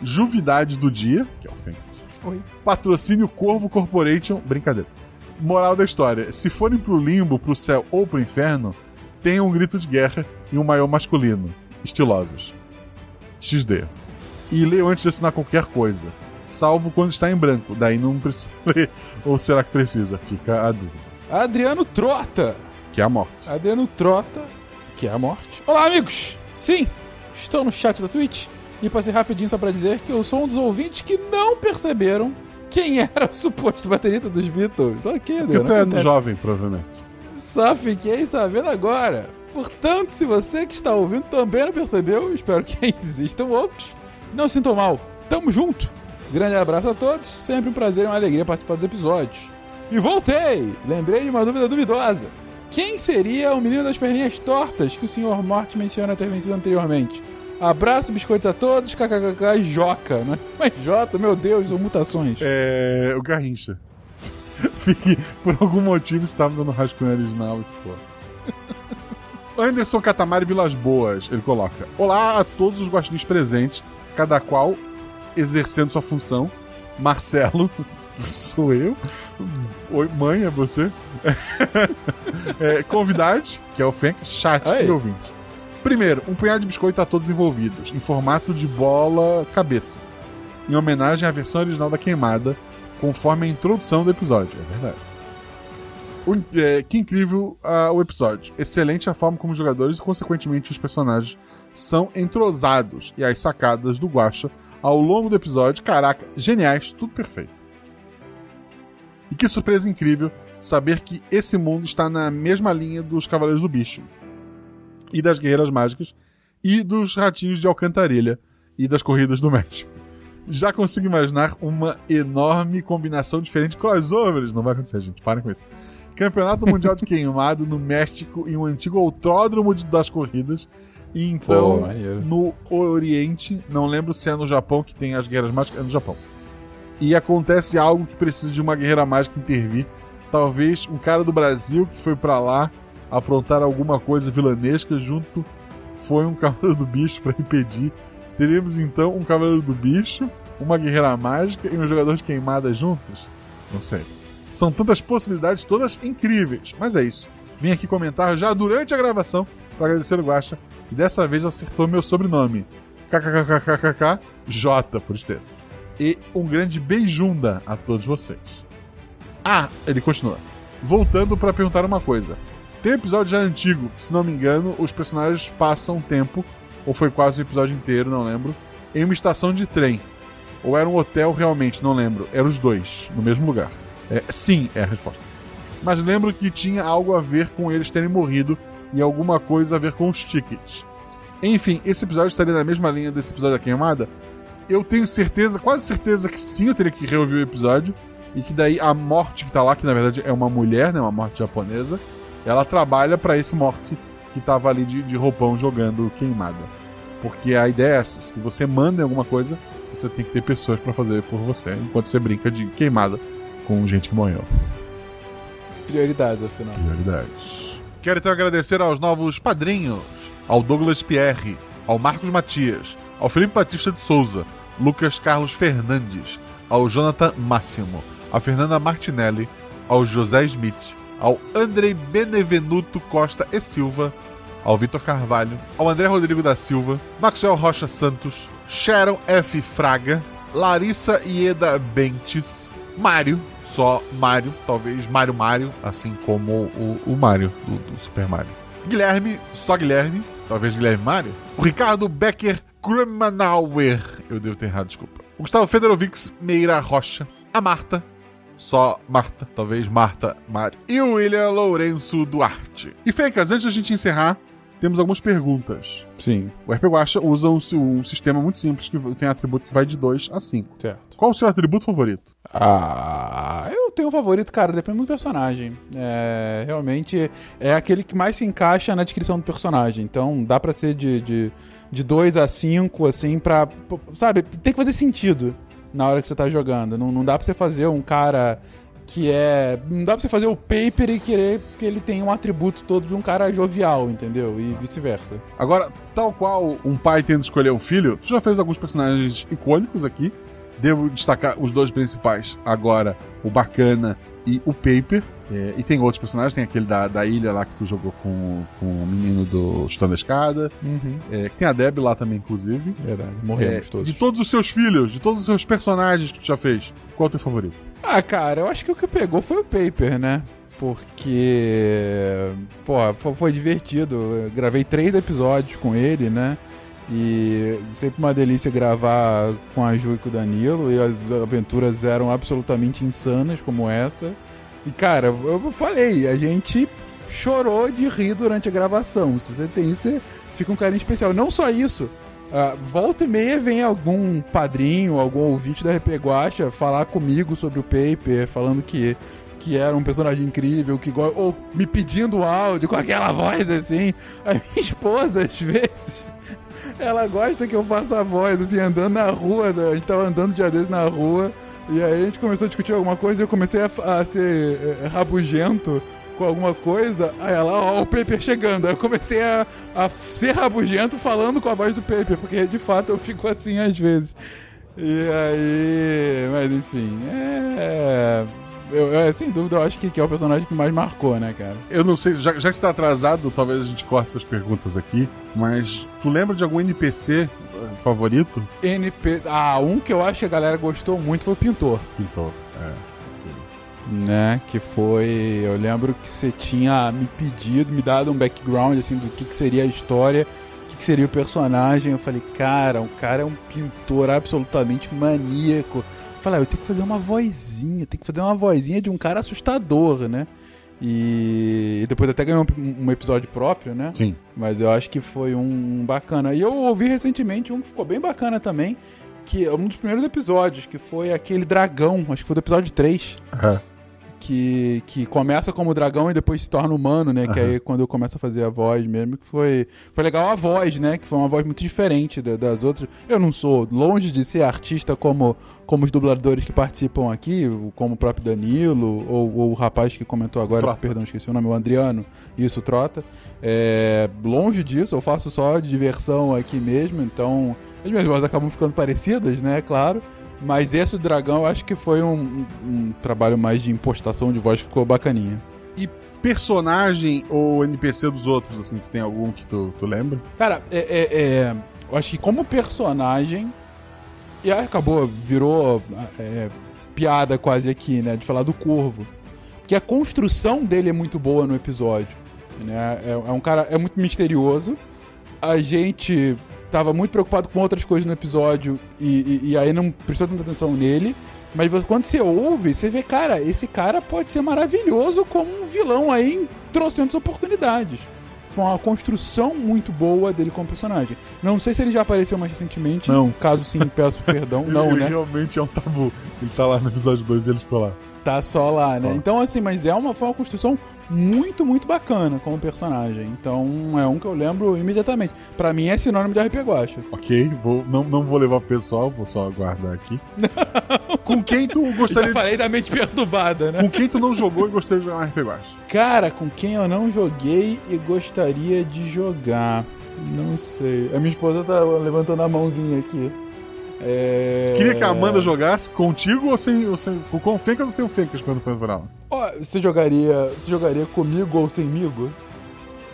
Juvidade do Dia, que é o Fênix. Oi. Patrocínio Corvo Corporation, brincadeira. Moral da história: se forem pro limbo, pro céu ou pro inferno, tenham um grito de guerra e um maior masculino. Estilosos. XD. E leiam antes de assinar qualquer coisa. Salvo quando está em branco. Daí não precisa ler. Ou será que precisa? Fica a dúvida. Adriano Trota. Que é a morte. Adriano Trota, que é a morte. Olá, amigos! Sim, estou no chat da Twitch e passei rapidinho só pra dizer que eu sou um dos ouvintes que não perceberam quem era o suposto baterista dos Beatles. Ok, Porque Adriano. tu é jovem, provavelmente. Só fiquei sabendo agora. Portanto, se você que está ouvindo também não percebeu, espero que ainda existam outros, não sintam mal. Tamo junto. Grande abraço a todos, sempre um prazer e uma alegria participar dos episódios. E voltei! Lembrei de uma dúvida duvidosa. Quem seria o menino das perninhas tortas que o Sr. Morte menciona ter vencido anteriormente? Abraço, biscoitos a todos, kkkk e Joca. Mas, mas Jota, meu Deus, são mutações. É. O Garrincha. Fique, por algum motivo, estava dando rascunho original e ficou. Anderson Catamari Vilas Boas, ele coloca: Olá a todos os guaxinins presentes, cada qual exercendo sua função. Marcelo, sou eu. Oi, mãe, é você. é, convidade, que é o Fenk, chat Aí. e ouvinte. Primeiro, um punhado de biscoito a todos envolvidos, em formato de bola cabeça, em homenagem à versão original da queimada, conforme a introdução do episódio. É verdade. O- é, que incrível ah, o episódio. Excelente a forma como os jogadores e, consequentemente, os personagens são entrosados e as sacadas do Guacha ao longo do episódio. Caraca, geniais, tudo perfeito. E que surpresa incrível saber que esse mundo está na mesma linha dos Cavaleiros do Bicho e das Guerreiras Mágicas e dos Ratinhos de Alcantarilha e das Corridas do México. Já consigo imaginar uma enorme combinação diferente de crossovers. Não vai acontecer, gente. Parem com isso. Campeonato Mundial de Queimado no México e um antigo autódromo de- das corridas. E Pô, então, maneiro. no Oriente, não lembro se é no Japão que tem as guerras mágicas, é no Japão. E acontece algo que precisa de uma guerreira mágica intervir. Talvez um cara do Brasil que foi pra lá aprontar alguma coisa vilanesca junto foi um cavaleiro do bicho pra impedir. Teremos então um cavaleiro do bicho, uma guerreira mágica e um jogador de queimada juntos? Não sei. São tantas possibilidades, todas incríveis. Mas é isso. Vim aqui comentar já durante a gravação para agradecer o Guaxa, que dessa vez acertou meu sobrenome. KKKKKK J, por extenso. E um grande beijunda a todos vocês. Ah, ele continua. voltando pra perguntar uma coisa. Tem um episódio já antigo, que, se não me engano, os personagens passam tempo, ou foi quase o episódio inteiro, não lembro, em uma estação de trem. Ou era um hotel realmente, não lembro. Eram os dois, no mesmo lugar. É, sim, é a resposta. Mas lembro que tinha algo a ver com eles terem morrido e alguma coisa a ver com os tickets. Enfim, esse episódio estaria na mesma linha desse episódio da queimada. Eu tenho certeza, quase certeza que sim, eu teria que reouvir o episódio. E que daí a morte que tá lá, que na verdade é uma mulher, né? Uma morte japonesa, ela trabalha para esse morte que tava ali de, de roupão jogando queimada. Porque a ideia é essa: se você manda em alguma coisa, você tem que ter pessoas para fazer por você, enquanto você brinca de queimada com gente que morreu. Prioridades, afinal. Prioridades. Quero então agradecer aos novos padrinhos: ao Douglas Pierre, ao Marcos Matias, ao Felipe Batista de Souza, Lucas Carlos Fernandes, ao Jonathan Máximo, a Fernanda Martinelli, ao José Smith, ao Andrei Benevenuto Costa e Silva, ao Vitor Carvalho, ao André Rodrigo da Silva, Maxwell Rocha Santos, Sharon F. Fraga, Larissa Ieda Bentes, Mário, só Mário, talvez Mário Mário, assim como o, o Mário do, do Super Mario. Guilherme, só Guilherme, talvez Guilherme Mário. O Ricardo Becker Krumanauer, eu devo ter errado, desculpa. O Gustavo Fedorovics Meira Rocha, a Marta, só Marta, talvez Marta Mário. E o William Lourenço Duarte. E Fencas, antes da gente encerrar, temos algumas perguntas. Sim, O RP Guacha usa um, um sistema muito simples que tem atributo que vai de 2 a 5. certo. Qual o seu atributo favorito? Ah, eu tenho um favorito, cara, depende do personagem. É, realmente é aquele que mais se encaixa na descrição do personagem. Então dá pra ser de, de, de 2 a 5, assim, pra. Sabe, tem que fazer sentido na hora que você tá jogando. Não, não dá pra você fazer um cara que é. Não dá pra você fazer o paper e querer que ele tenha um atributo todo de um cara jovial, entendeu? E vice-versa. Agora, tal qual um pai tendo escolher um filho, tu já fez alguns personagens icônicos aqui. Devo destacar os dois principais agora, o Bacana e o Paper. É, e tem outros personagens, tem aquele da, da ilha lá que tu jogou com, com o menino do Chutando a Escada. Uhum. É, tem a Deb lá também, inclusive. Verdade, morremos É, todos. De todos os seus filhos, de todos os seus personagens que tu já fez, qual é o teu favorito? Ah, cara, eu acho que o que pegou foi o Paper, né? Porque, pô, fo- foi divertido. Eu gravei três episódios com ele, né? E sempre uma delícia gravar com a Ju e com o Danilo. E as aventuras eram absolutamente insanas, como essa. E, cara, eu falei, a gente chorou de rir durante a gravação. Se você tem isso, você fica um carinho especial. Não só isso. ah, volta e meia vem algum padrinho, algum ouvinte da RP Guacha falar comigo sobre o Paper, falando que, que era um personagem incrível, que ou me pedindo áudio com aquela voz assim. A minha esposa, às vezes, ela gosta que eu faça a voz, assim, andando na rua. né? A gente tava andando dia desses na rua. E aí a gente começou a discutir alguma coisa e eu comecei a, a ser eh, rabugento com alguma coisa. Aí ela, ó, o Paper chegando. Aí eu comecei a, a ser rabugento falando com a voz do Paper, porque de fato eu fico assim às vezes. E aí. Mas enfim, é. Eu, eu, sem dúvida, eu acho que, que é o personagem que mais marcou, né, cara? Eu não sei, já, já que você tá atrasado, talvez a gente corte essas perguntas aqui, mas tu lembra de algum NPC eh, favorito? NP. Ah, um que eu acho que a galera gostou muito foi o Pintor. Pintor. É. né? Que foi. Eu lembro que você tinha me pedido, me dado um background assim do que, que seria a história, o que, que seria o personagem. Eu falei, cara, o cara é um pintor absolutamente maníaco. Falei, ah, eu tenho que fazer uma vozinha, tem que fazer uma vozinha de um cara assustador, né? E, e depois até ganhou um, um episódio próprio, né? Sim. Mas eu acho que foi um bacana. E eu ouvi recentemente um que ficou bem bacana também, que é um dos primeiros episódios, que foi aquele dragão, acho que foi do episódio 3 É. que, que começa como dragão e depois se torna humano, né? Que Aham. aí quando eu começo a fazer a voz mesmo, que foi, foi legal a voz, né? Que foi uma voz muito diferente da- das outras. Eu não sou longe de ser artista como, como os dubladores que participam aqui, como o próprio Danilo, ou, ou o rapaz que comentou agora, Trota. perdão, esqueci o nome, o Adriano, isso, Trota. É, longe disso, eu faço só de diversão aqui mesmo, então as minhas vozes acabam ficando parecidas, né? Claro. Mas esse do dragão eu acho que foi um, um- trabalho mais de impostação de voz, ficou bacaninha. Personagem ou NPC dos outros, assim, que tem algum que tu, tu lembra? Cara, é, é- é, eu acho que como personagem. E aí acabou, virou é, piada quase aqui, né? De falar do corvo. que a construção dele é muito boa no episódio. Né? É, é um cara é muito misterioso. A gente tava muito preocupado com outras coisas no episódio e, e, e aí não prestou tanta atenção nele. Mas quando você ouve, você vê, cara, esse cara pode ser maravilhoso como um vilão aí em trocentas oportunidades. Foi uma construção muito boa dele como personagem. Não sei se ele já apareceu mais recentemente. Não. Caso sim, peço perdão. Não, Ele né? Realmente é um tabu. Ele tá lá no episódio 2 e ele ficou lá. Tá só lá, né? Ó. Então, assim, mas é uma, foi uma construção muito, muito bacana como personagem. Então, é um que eu lembro imediatamente. Pra mim é sinônimo de RP Guacha. Ok, vou, não, não vou levar pessoal, vou só aguardar aqui. com quem tu Já gostaria falei da mente perturbada, né? Com quem tu não jogou e gostaria de jogar um RPG Guacha? Cara, com quem eu não joguei e gostaria de jogar. Não sei. A minha esposa tá levantando a mãozinha aqui. É... Queria que a Amanda jogasse contigo ou sem, ou sem com o Fencas ou sem o Fencas quando foi pra ela? Ó, você jogaria. Você jogaria comigo ou semigo?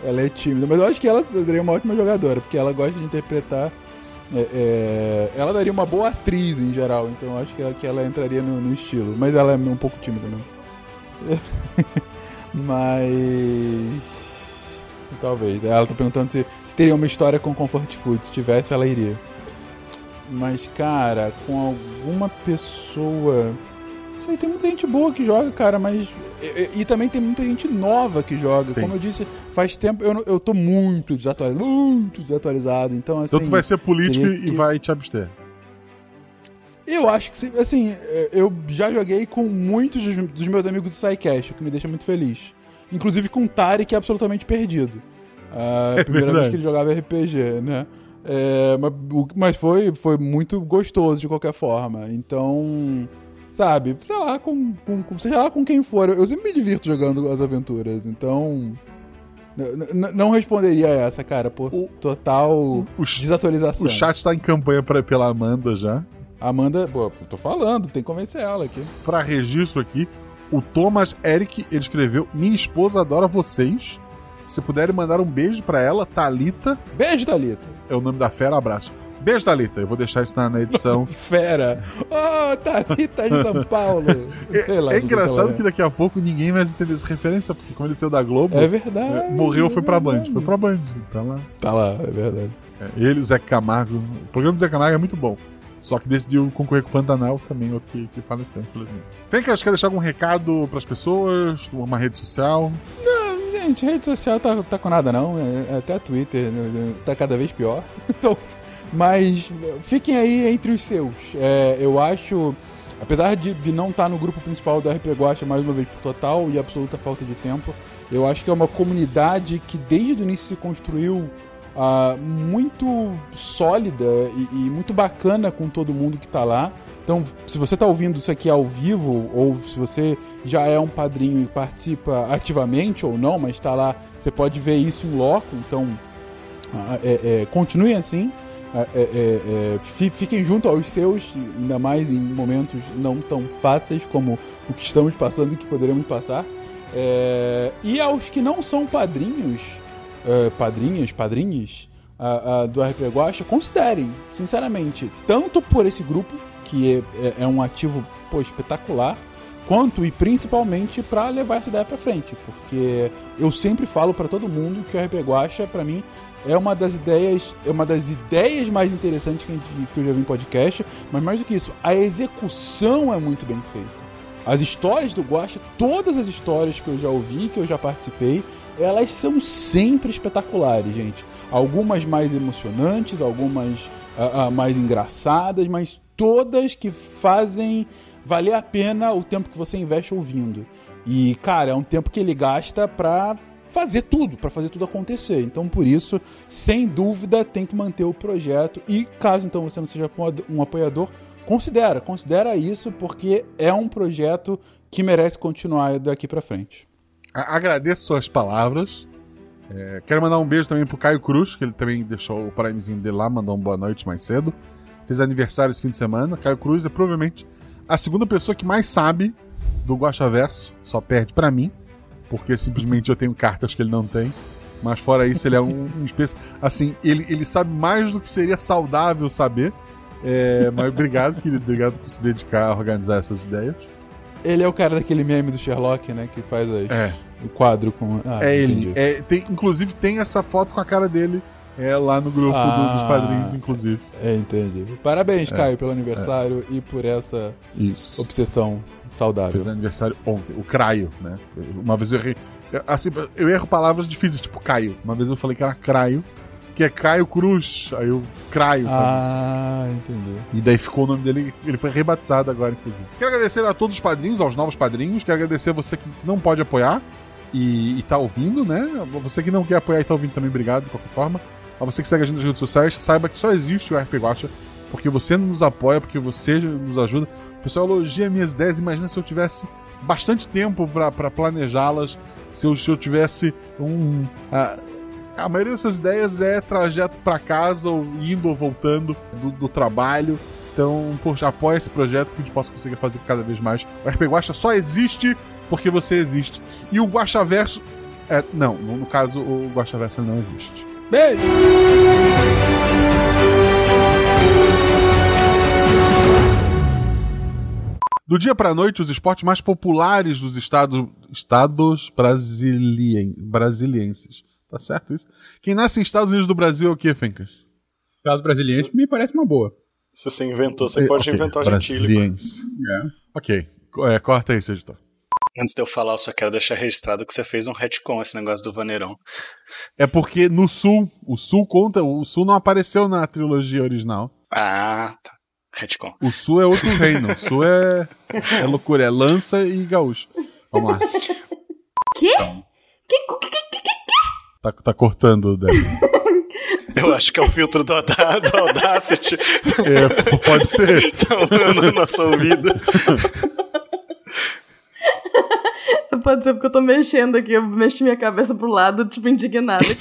Ela é tímida, mas eu acho que ela seria uma ótima jogadora, porque ela gosta de interpretar. é, é, ela daria uma boa atriz em geral, então eu acho que ela, que ela entraria no, no estilo. Mas ela é um pouco tímida mesmo. mas. Talvez. Ela tá perguntando se, se teria uma história com Comfort Food. Se tivesse, ela iria. Mas, cara, com alguma pessoa. Não sei, tem muita gente boa que joga, cara, mas. E, e- também tem muita gente nova que joga. Sim. Como eu disse, faz tempo. Eu, eu tô muito desatualizado. Muito desatualizado. Então, assim. Então tu vai ser político teria e que- vai te abster. Eu acho que, assim, é, eu já joguei com muitos dos, meus amigos do SciCast, o que me deixa muito feliz. Inclusive com o Tari, que é absolutamente perdido. A É primeira vez que ele jogava RPG, né? É, mas o- mas foi, foi muito gostoso de qualquer forma. Então, sabe, sei lá, com, com, com- seja lá com quem for, eu sempre me divirto jogando as aventuras. Então, não responderia essa, cara, por total O, desatualização. o chat tá em campanha pra, pela Amanda já. Amanda, pô, tô falando, tem que convencer ela aqui. Pra registro aqui, o Thomas Eric, ele escreveu: Minha esposa adora vocês. Se puderem mandar um beijo pra ela, Talita Beijo, Thalita. é o nome da fera, abraço. Beijo, Talita. Eu vou deixar isso na, na edição. Fera. Oh, Thalita de São Paulo. Sei lá é do que engraçado ela que daqui a pouco ninguém vai entender essa referência, porque como ele saiu da Globo, É verdade. é, morreu, foi pra é Band. verdade. Foi pra Band. Tá lá. Tá lá, é verdade. É, ele, o Zé Camargo. O programa do Zé Camargo é muito bom. Só que decidiu concorrer com o Pantanal, também outro que, que faleceu, infelizmente. Fencas, quer deixar algum recado pras pessoas? Uma rede social? Gente, rede social tá, tá com nada não, é- até Twitter né, tá cada vez pior. Então, mas fiquem aí entre os seus. É, eu acho, apesar de, de não estar no grupo principal do RP Guacha mais uma vez por total e absoluta falta de tempo, eu acho que é uma comunidade que desde o início se construiu ah, muito sólida e, e muito bacana com todo mundo que tá lá. Então, se você tá ouvindo isso aqui ao vivo, ou se você já é um padrinho e participa ativamente ou não, mas está lá, você pode ver isso em loco. Então, ah, é, é, continuem assim. Ah, é, é, é, fi- fiquem junto aos seus, ainda mais em momentos não tão fáceis como o que estamos passando e que poderemos passar. É, e aos que não são padrinhos, é, padrinhas, padrinhas ah, ah, do RP Guacha, considerem, sinceramente, tanto por esse grupo, que é, é- é um ativo pô, espetacular, quanto e principalmente para levar essa ideia para frente, porque eu sempre falo para todo mundo que o RP Guacha, para mim, é uma das ideias, é uma das ideias mais interessantes que, gente- que eu já vi em podcast, mas mais do que isso, a execução é muito bem feita. As histórias do Guacha, todas as histórias que eu já ouvi, que eu já participei, elas são sempre espetaculares, gente. Algumas mais emocionantes, algumas ah, ah, mais engraçadas, mas todas que fazem valer a pena o tempo que você investe ouvindo. E, cara, é um tempo que ele gasta pra fazer tudo, pra fazer tudo acontecer. Então, por isso, sem dúvida, tem que manter o projeto. E caso então você não seja um apoiador, considera, considera isso, porque é um projeto que merece continuar daqui pra frente. Agradeço suas palavras. É, quero mandar um beijo também pro Caio Cruz, que ele também deixou o primezinho dele lá, mandou uma boa noite mais cedo. Fez aniversário esse fim de semana. Caio Cruz é provavelmente a segunda pessoa que mais sabe do Guaxaverso, só perde pra mim, porque simplesmente eu tenho cartas que ele não tem. Mas fora isso, ele é um, um espécie. Assim, ele, ele sabe mais do que seria saudável saber. É, mas obrigado, querido. Obrigado por se dedicar a organizar essas ideias. Ele é o cara daquele meme do Sherlock, né? Que faz as- É. o quadro com. Ah, É entendi. ele. É, tem, inclusive tem essa foto com a cara dele é, lá no grupo do- Ah. dos padrinhos, inclusive. É, entendi. Parabéns, Caio, pelo aniversário e por essa Isso. obsessão saudável. Fez aniversário ontem, o Craio, né? Uma vez eu errei. Assim, eu erro palavras difíceis, tipo Caio. Uma vez eu falei que era Craio, que é Caio Cruz. Aí eu Craio, sabe? Ah, entendi. E daí ficou o nome dele, ele foi rebatizado agora, inclusive. Quero agradecer a todos os padrinhos, aos novos padrinhos. Quero agradecer a você que não pode apoiar e, e tá ouvindo, né? Você que não quer apoiar e tá ouvindo também, obrigado de qualquer forma. A você que segue a gente nas redes sociais, saiba que só existe o RP Guacha porque você nos apoia, porque você nos ajuda. O pessoal elogia minhas ideias. Imagina se eu tivesse bastante tempo pra planejá-las, se eu, se eu tivesse um. ah, a maioria dessas ideias é trajeto pra casa, ou indo ou voltando do, do trabalho. Então, poxa, apoia esse projeto que a gente possa conseguir fazer cada vez mais. O RP Guacha só existe porque você existe. E o Guachaverso. É, não, no, caso, o Guachaverso não existe. Beijo! Do dia pra noite, os esportes mais populares dos estados, estados brasilien, brasilienses. Tá certo isso? Quem nasce em Estados Unidos do Brasil é o quê, Fencas? Estado brasileiro me parece uma boa. Se você inventou, você pode Ok, inventar o gentílico. brasiliense. É. Ok, co- é, corta isso, editor. Antes de eu falar, eu só quero deixar registrado que você fez um retcon esse negócio do Vaneirão. É porque no Sul, o Sul conta, o Sul não apareceu na trilogia original. Ah, tá. Retcon. O Sul é outro reino. O Sul é, é loucura, é lança e gaúcho. Vamos lá. Quê? Que, que, que, que, Tá, tá cortando, Débora. Eu acho que é o filtro do, do Audacity É, pode ser. salvando o nosso ouvido. Pode ser porque eu tô mexendo aqui, eu mexi minha cabeça pro lado, tipo, indignada.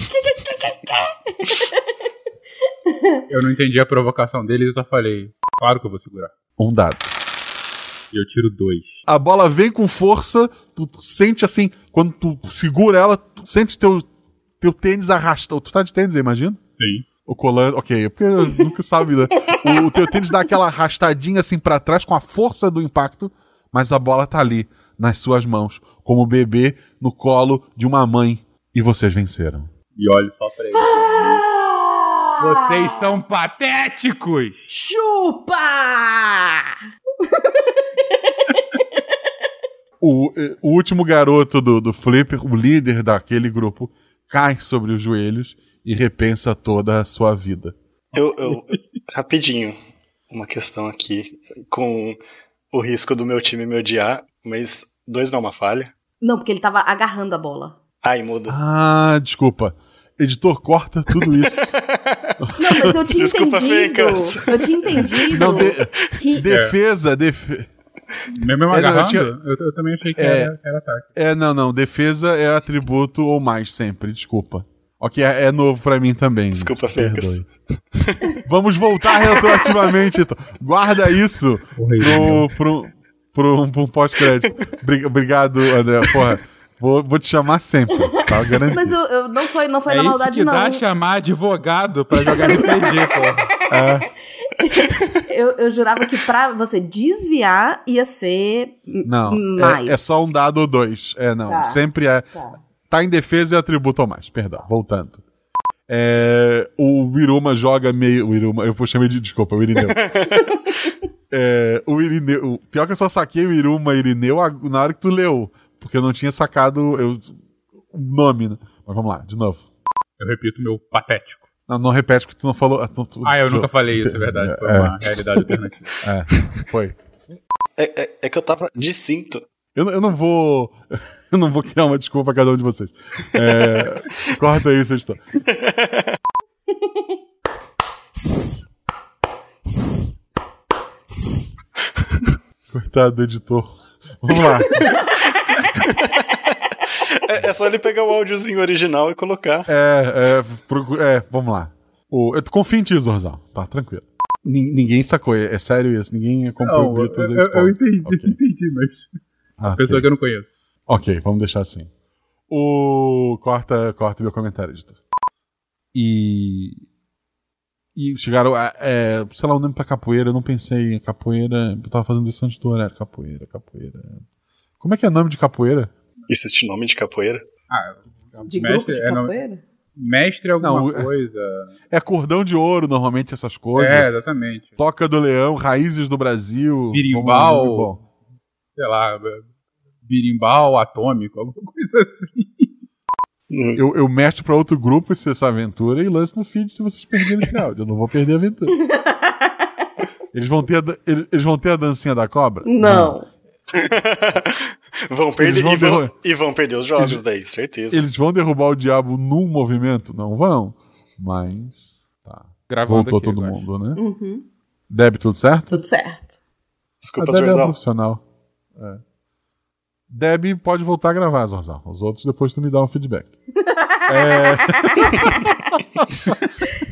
Eu não entendi a provocação deles e só falei, claro que eu vou segurar. Um dado. E eu tiro dois. A bola vem com força, tu, tu sente assim, quando tu segura ela, tu sente teu, teu tênis arrasta. Tu tá de tênis, eu imagino? Sim. O colando, ok, é porque nunca sabe, né? O, o teu tênis dá aquela arrastadinha assim pra trás com a força do impacto, mas a bola tá ali, nas suas mãos, como bebê no colo de uma mãe. E vocês venceram. E olho só pra ele. Vocês são patéticos! Chupa! O, o último garoto do, do Flipper, o líder daquele grupo, cai sobre os joelhos e repensa toda a sua vida. Eu, eu- rapidinho, uma questão aqui, com o risco do meu time me odiar, mas dois não é uma falha. Não, porque ele tava agarrando a bola. Ai, muda. Ah, desculpa. Editor, corta tudo isso. Não, mas eu tinha Desculpa, entendido. Eu tinha entendido Não, de- que. defesa, def... Mesmo É, não, eu agarrando, tinha- eu, eu também achei que É. era, era ataque. É, não, não. Defesa é atributo ou mais sempre, desculpa. Ok, é, é novo pra mim também. Desculpa, Fencas. perdoe. Vamos voltar retroativamente, então. Guarda isso Horrível. pro, pro, pro, pro um pós-crédito. Bri- Obrigado, André. Porra, vou, vou te chamar sempre, tá? Garantido. Mas eu, eu- não foi, não foi É na isso maldade, que não. dá chamar advogado pra jogar RPG, pô. É, Eu, eu jurava que pra você desviar ia ser não, mais. é, é só um dado ou dois. É, não. Tá. Sempre é. Tá. Tá em defesa e atributo ou mais. Perdão, voltando. É, o Iruma joga meio. O Iruma, eu chamei de desculpa, o Irineu. É, o Irineu. o- Pior que eu só saquei o Iruma Irineu na hora que tu leu. Porque eu não tinha sacado eu, o nome, né? Mas vamos lá, de novo. Eu repito meu patético. Não, não repete porque tu não falou. tu- tu- Ah, eu tu- nunca falei isso, é verdade. Foi É. uma realidade alternativa. É, foi. É, é- é que eu tava de cinto. Eu, não- eu não vou. Eu não vou criar uma desculpa pra cada um de vocês. É, corta aí, vocês Coitado do editor. Vamos lá. É, é só ele pegar o áudiozinho original e colocar. É, é, procu- é, vamos lá. O, eu confio em ti, Zorzal. Tá, tranquilo. Nin- ninguém sacou, é, é sério isso. Ninguém comprou Não, eu, Beatles eu, esse eu ponto. entendi, Ok. entendi, mas. Ah, Pessoa ok. que eu não conheço. Ok, vamos deixar assim. O. Corta, corta meu comentário, editor. E. E chegaram, a- é, sei lá, o nome pra capoeira, eu não pensei em capoeira. Eu tava fazendo isso antes do horário. Capoeira, capoeira. Como é que é nome de capoeira? Existe nome de capoeira? Ah, De mestre, grupo de é, não- capoeira? mestre alguma Não, é- coisa. É cordão de ouro, normalmente, essas coisas. É, exatamente. Toca do Leão, Raízes do Brasil. Birimbau. Bom. Sei lá, birimbau atômico, alguma coisa assim. Eu, eu mestro pra outro grupo essa aventura e lanço no feed se vocês perderem esse áudio. Eu não vou perder a aventura. Eles vão ter a, eles eles vão ter a dancinha da cobra? Não. Vão perder vão e, vão, e vão perder os jogos Eles- daí, certeza. Eles vão derrubar o diabo num movimento? Não vão. Mas. Tá. Gravando Voltou aqui, todo mundo, né? Uhum. Deb, tudo certo? Tudo certo. Desculpa, a Deb é profissional. É. Deb pode voltar a gravar, Zorzal. Os outros depois tu me dá um feedback. é...